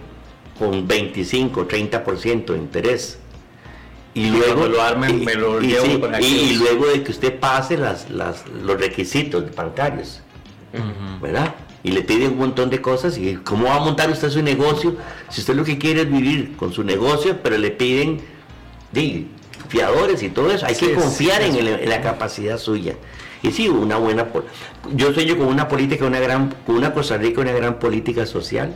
con 25, 30% de interés. Y,
Y
luego
lo armen, me lo
y,
llevo
sí, luego de que usted pase las, las, los requisitos bancarios, ¿verdad? Y le piden un montón de cosas y cómo va a montar usted su negocio si usted lo que quiere es vivir con su negocio, pero le piden fiadores y todo eso. Hay
Sí,
que confiar
sí,
en,
sí.
el- en la capacidad suya. Y sí, una buena... Yo sueño con una política, una gran, con una Costa Rica, una gran política social,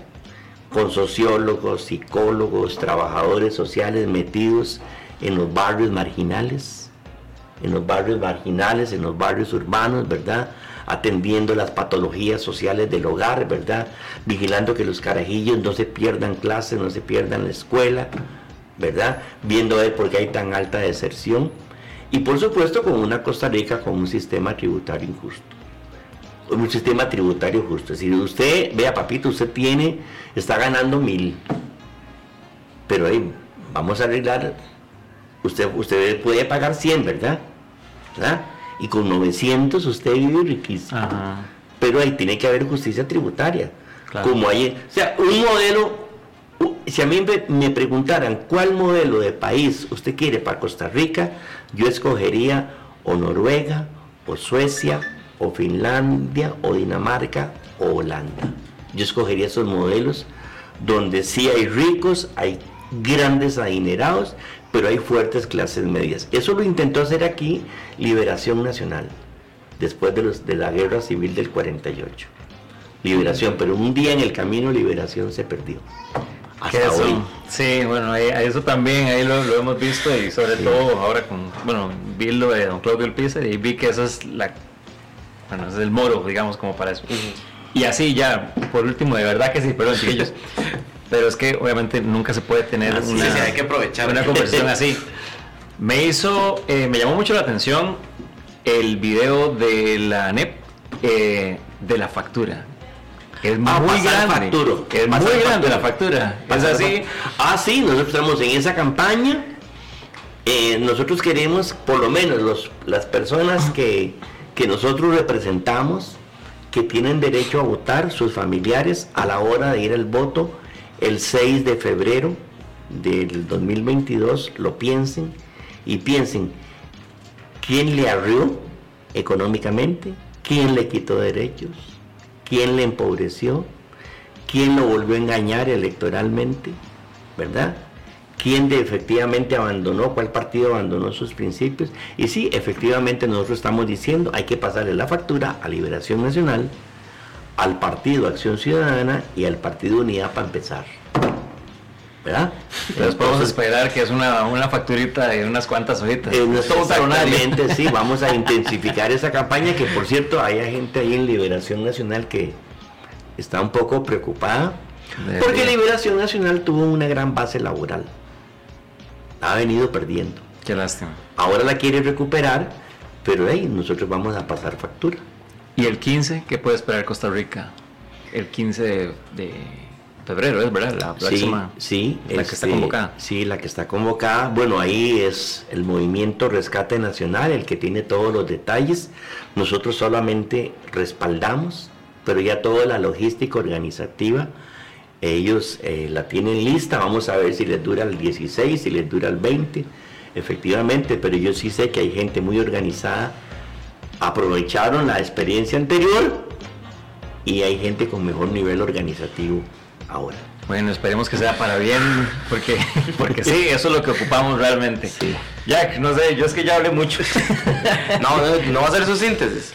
con sociólogos, psicólogos, trabajadores sociales metidos en los barrios marginales, en los barrios marginales, en los barrios urbanos, ¿verdad? Atendiendo las patologías sociales del hogar, ¿verdad? Vigilando que los carajillos no se pierdan clases, no se pierdan la escuela, ¿verdad? Viendo ver por qué hay tan alta deserción. Y por supuesto con una Costa Rica con un sistema tributario injusto. Un sistema tributario justo. Es decir, usted, vea papito, usted tiene, está ganando mil. Pero ahí vamos a arreglar. Usted, usted puede pagar 100, ¿verdad? ¿verdad? Y con 900 usted vive riquísimo.
Ajá.
Pero ahí tiene que haber justicia tributaria.
Claro.
Como hay, o sea, un modelo si a mí me, preguntaran cuál modelo de país usted quiere para Costa Rica, yo escogería o Noruega, o Suecia, o Finlandia, o Dinamarca, o Holanda. Yo escogería esos modelos donde sí hay ricos, hay grandes adinerados, pero hay fuertes clases medias. Eso lo intentó hacer aquí Liberación Nacional, después de, de la Guerra Civil del 48. Liberación, pero un día en el camino Liberación se perdió. Hasta
eso-
hoy.
Sí, bueno, ahí- eso también, ahí lo, lo hemos visto y sobre
Sí.
todo ahora con, bueno, vi lo de don Claudio Alpizar y vi que eso es la, bueno, es el moro, digamos, como para eso. Y así ya, por último, de verdad que sí, perdón, chiquillos, [LAUGHS] pero es que obviamente nunca se puede tener
Ah,
una,
sí, hay que aprovechar.
una conversación así. [LAUGHS] Me hizo, eh, me llamó mucho la atención el video de la NEP eh, de la factura. Es muy grande.
facturo.
Es muy grande la factura. Es así.
Ah, sí, nosotros estamos en esa campaña. Eh, nosotros queremos, por lo menos los, las personas que, que nosotros representamos, que tienen derecho a votar, sus familiares, a la hora de ir al voto, el 6 de febrero del 2022, lo piensen y piensen quién le arrió económicamente, quién le quitó derechos, quién le empobreció, quién lo volvió a engañar electoralmente, ¿verdad? ¿Quién de efectivamente abandonó, cuál partido abandonó sus principios? Y sí, efectivamente nosotros estamos diciendo, hay que pasarle la factura a Liberación Nacional, al Partido Acción Ciudadana y al Partido Unidad para empezar. ¿Verdad?
Entonces podemos esperar que es una, una facturita de unas cuantas hojitas.
Eh, no exactamente, sí, vamos a intensificar esa campaña que por cierto hay gente ahí en Liberación Nacional que está un poco preocupada
De-
porque Liberación Nacional tuvo una gran base laboral. Ha venido perdiendo.
Qué lástima.
Ahora la quiere recuperar, pero ahí nosotros vamos a pasar factura.
¿Y el 15? ¿Qué puede esperar Costa Rica? El 15 de, de febrero, ¿es verdad? La
Sí,
próxima.
sí,
la que está
este,
convocada.
Sí, la que está convocada. Bueno, ahí es el movimiento Rescate Nacional el que tiene todos los detalles. Nosotros solamente respaldamos, pero ya toda la logística organizativa, ellos eh, la tienen lista. Vamos a ver si les dura el 16, si les dura el 20, efectivamente, pero yo sí sé que hay gente muy organizada. Aprovecharon la experiencia anterior y hay gente con mejor nivel organizativo ahora.
Bueno, esperemos que sea para bien, porque, [LAUGHS] porque sí, eso es lo que ocupamos realmente.
Sí.
Jack, no sé, yo es que ya hablé mucho. [LAUGHS]
No, no, no va a ser su síntesis.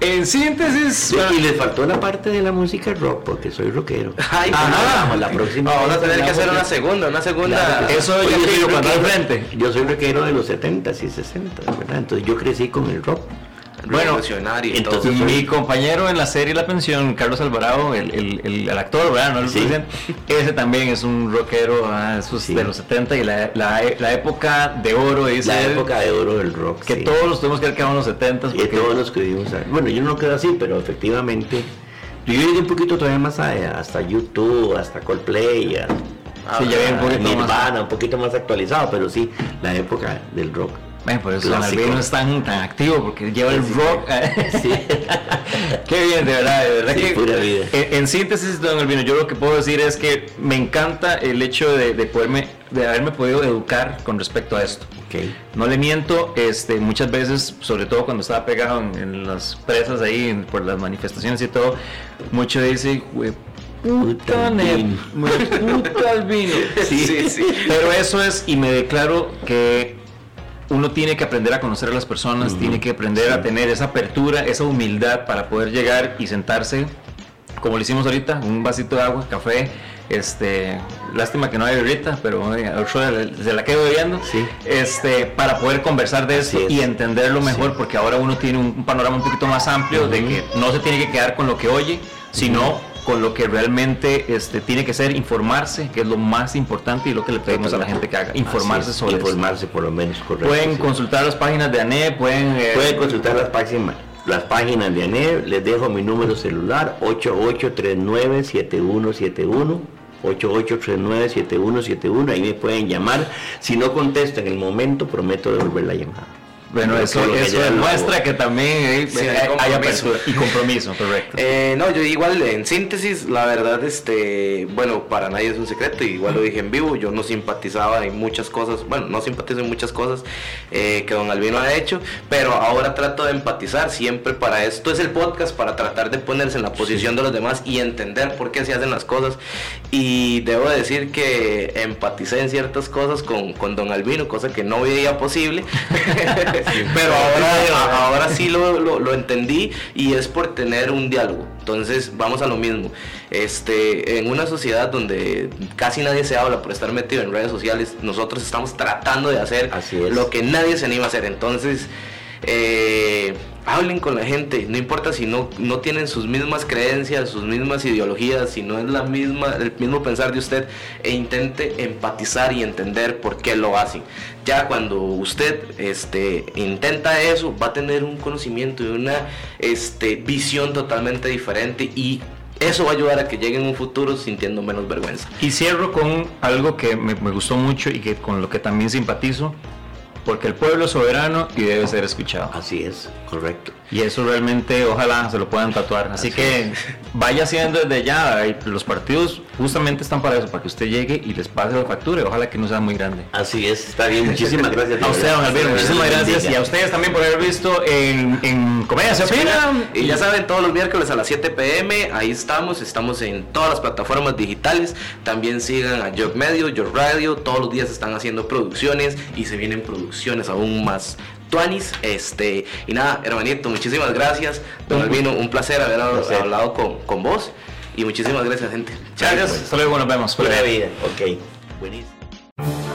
en síntesis,
Sí, y les faltó la parte de la música rock, porque soy rockero.
Ay,
Ajá, vamos, la próxima.
Vamos a tener que hacer una segunda, una segunda.
Claro.
Eso
Oye, yo soy
digo cuando al
rockero-
frente.
Yo soy rockero de los 70s y 60 ¿verdad? Entonces yo crecí con el rock.
Bueno,
y
entonces-
todo.
Mi compañero en la serie La Pensión, Carlos Alvarado, el, el- el- el actor, ¿verdad? No el
Sí.
presidente, ese también es un rockero ah,
Sí.
de los 70 y la, la- la época de oro, dice
La
él,
época de oro del rock.
que
sí.
todos los tuvimos que quedado en los 70
Y
porque
todos los que vivimos ahí. Bueno, yo no quedo así, pero efectivamente. Yo llegué un poquito todavía más allá, hasta YouTube, hasta Coldplay, a,
Sí, ya más.
Un poquito más actualizado, pero sí, la época del rock.
Por eso Don. Albino es tan, tan activo, porque lleva el rock. [LAUGHS]
Sí.
Qué bien, de verdad, de verdad
Sí,
que.
pura vida.
En, en síntesis, Don Albino, yo lo que puedo decir es que me encanta el hecho de, de poderme, de haberme podido educar con respecto a esto. No le miento, este, muchas veces, sobre todo cuando estaba pegado en, en las presas ahí, en- por las manifestaciones y todo, mucho dice, "Hue puta
Puta
ne-
Albino".
hue puta Albino. [LAUGHS]
Sí, sí, sí.
Pero eso es, y me declaro que uno tiene que aprender a conocer a las personas, tiene que aprender a tener esa apertura, esa humildad para poder llegar y sentarse como lo hicimos ahorita, un vasito de agua, café, este, lástima que no hay ahorita, pero oiga, se la quedo bebiendo,
Sí.
este, para poder conversar de
Así
esto
es.
y entenderlo mejor, porque ahora uno tiene un panorama un poquito más amplio de que no se tiene que quedar con lo que oye, sino con lo que realmente este, tiene que ser informarse, que es lo más importante y lo que le pedimos a la gente que haga, informarse sobre esto.
Informarse por lo menos, correcto.
Pueden
sí.
consultar las páginas de ANE, pueden... eh,
Pueden consultar las páginas, las páginas de ANEV, les dejo mi número celular 8839-7171. 8839-7171, ahí me pueden llamar. Si no contesto en el momento, prometo devolver la llamada.
Bueno, eso,
que
eso
lo
demuestra que también eh,
Sí,
hay,
hay compromiso.
apertura y compromiso, correcto.
Eh, no, yo igual en síntesis, la verdad, este, bueno, para nadie es un secreto, igual lo dije en vivo, yo no simpatizaba en muchas cosas, bueno, no simpatizo en muchas cosas eh, que don Albino ha hecho, pero ahora trato de empatizar siempre para esto es el podcast, para tratar de ponerse en la posición de los demás y entender por qué se hacen las cosas. Y debo decir que empaticé en ciertas cosas con, con don Albino, cosa que no veía posible, [LAUGHS] [LAUGHS] pero ahora, ahora sí lo, lo- lo entendí y es por tener un diálogo. Entonces vamos a lo mismo. Este, en una sociedad donde casi nadie se habla por estar metido en redes sociales, nosotros estamos tratando de hacer
Así es.
lo que nadie se anima a hacer. Entonces, eh, hablen con la gente, no importa si no, no tienen sus mismas creencias, sus mismas ideologías, si no es la misma, el mismo pensar de usted, e intente empatizar y entender por qué lo hacen. Ya cuando usted este, intenta eso, va a tener un conocimiento y una este, visión totalmente diferente y eso va a ayudar a que llegue en un futuro sintiendo menos vergüenza.
Y cierro con algo que me, me gustó mucho y que con lo que también simpatizo, porque el pueblo es soberano y debe ser escuchado.
Así es, correcto.
Y eso realmente ojalá se lo puedan tatuar. Así,
Así
que vaya haciendo desde ya. Los partidos justamente están para eso, para que usted llegue y les pase la factura. Ojalá que no sea muy grande.
Así es, está bien. Muchísimas gracias.
A usted, don Alviro, muchísimas gracias. Y a ustedes también por haber visto en, en Comedia Se Opina.
Y ya saben, todos los miércoles a las 7 pm, ahí estamos, estamos en todas las plataformas digitales. También sigan a Job Medio, Job Radio, todos los días están haciendo producciones y se vienen producciones aún más tuanis. Este, y nada, hermanito, muchísimas gracias. Don Albino, un placer haber
placer.
hablado con, con vos. Y muchísimas gracias, gente.
Gracias. Hasta luego, nos vemos.
Buena vida. Ok. Buenísimo.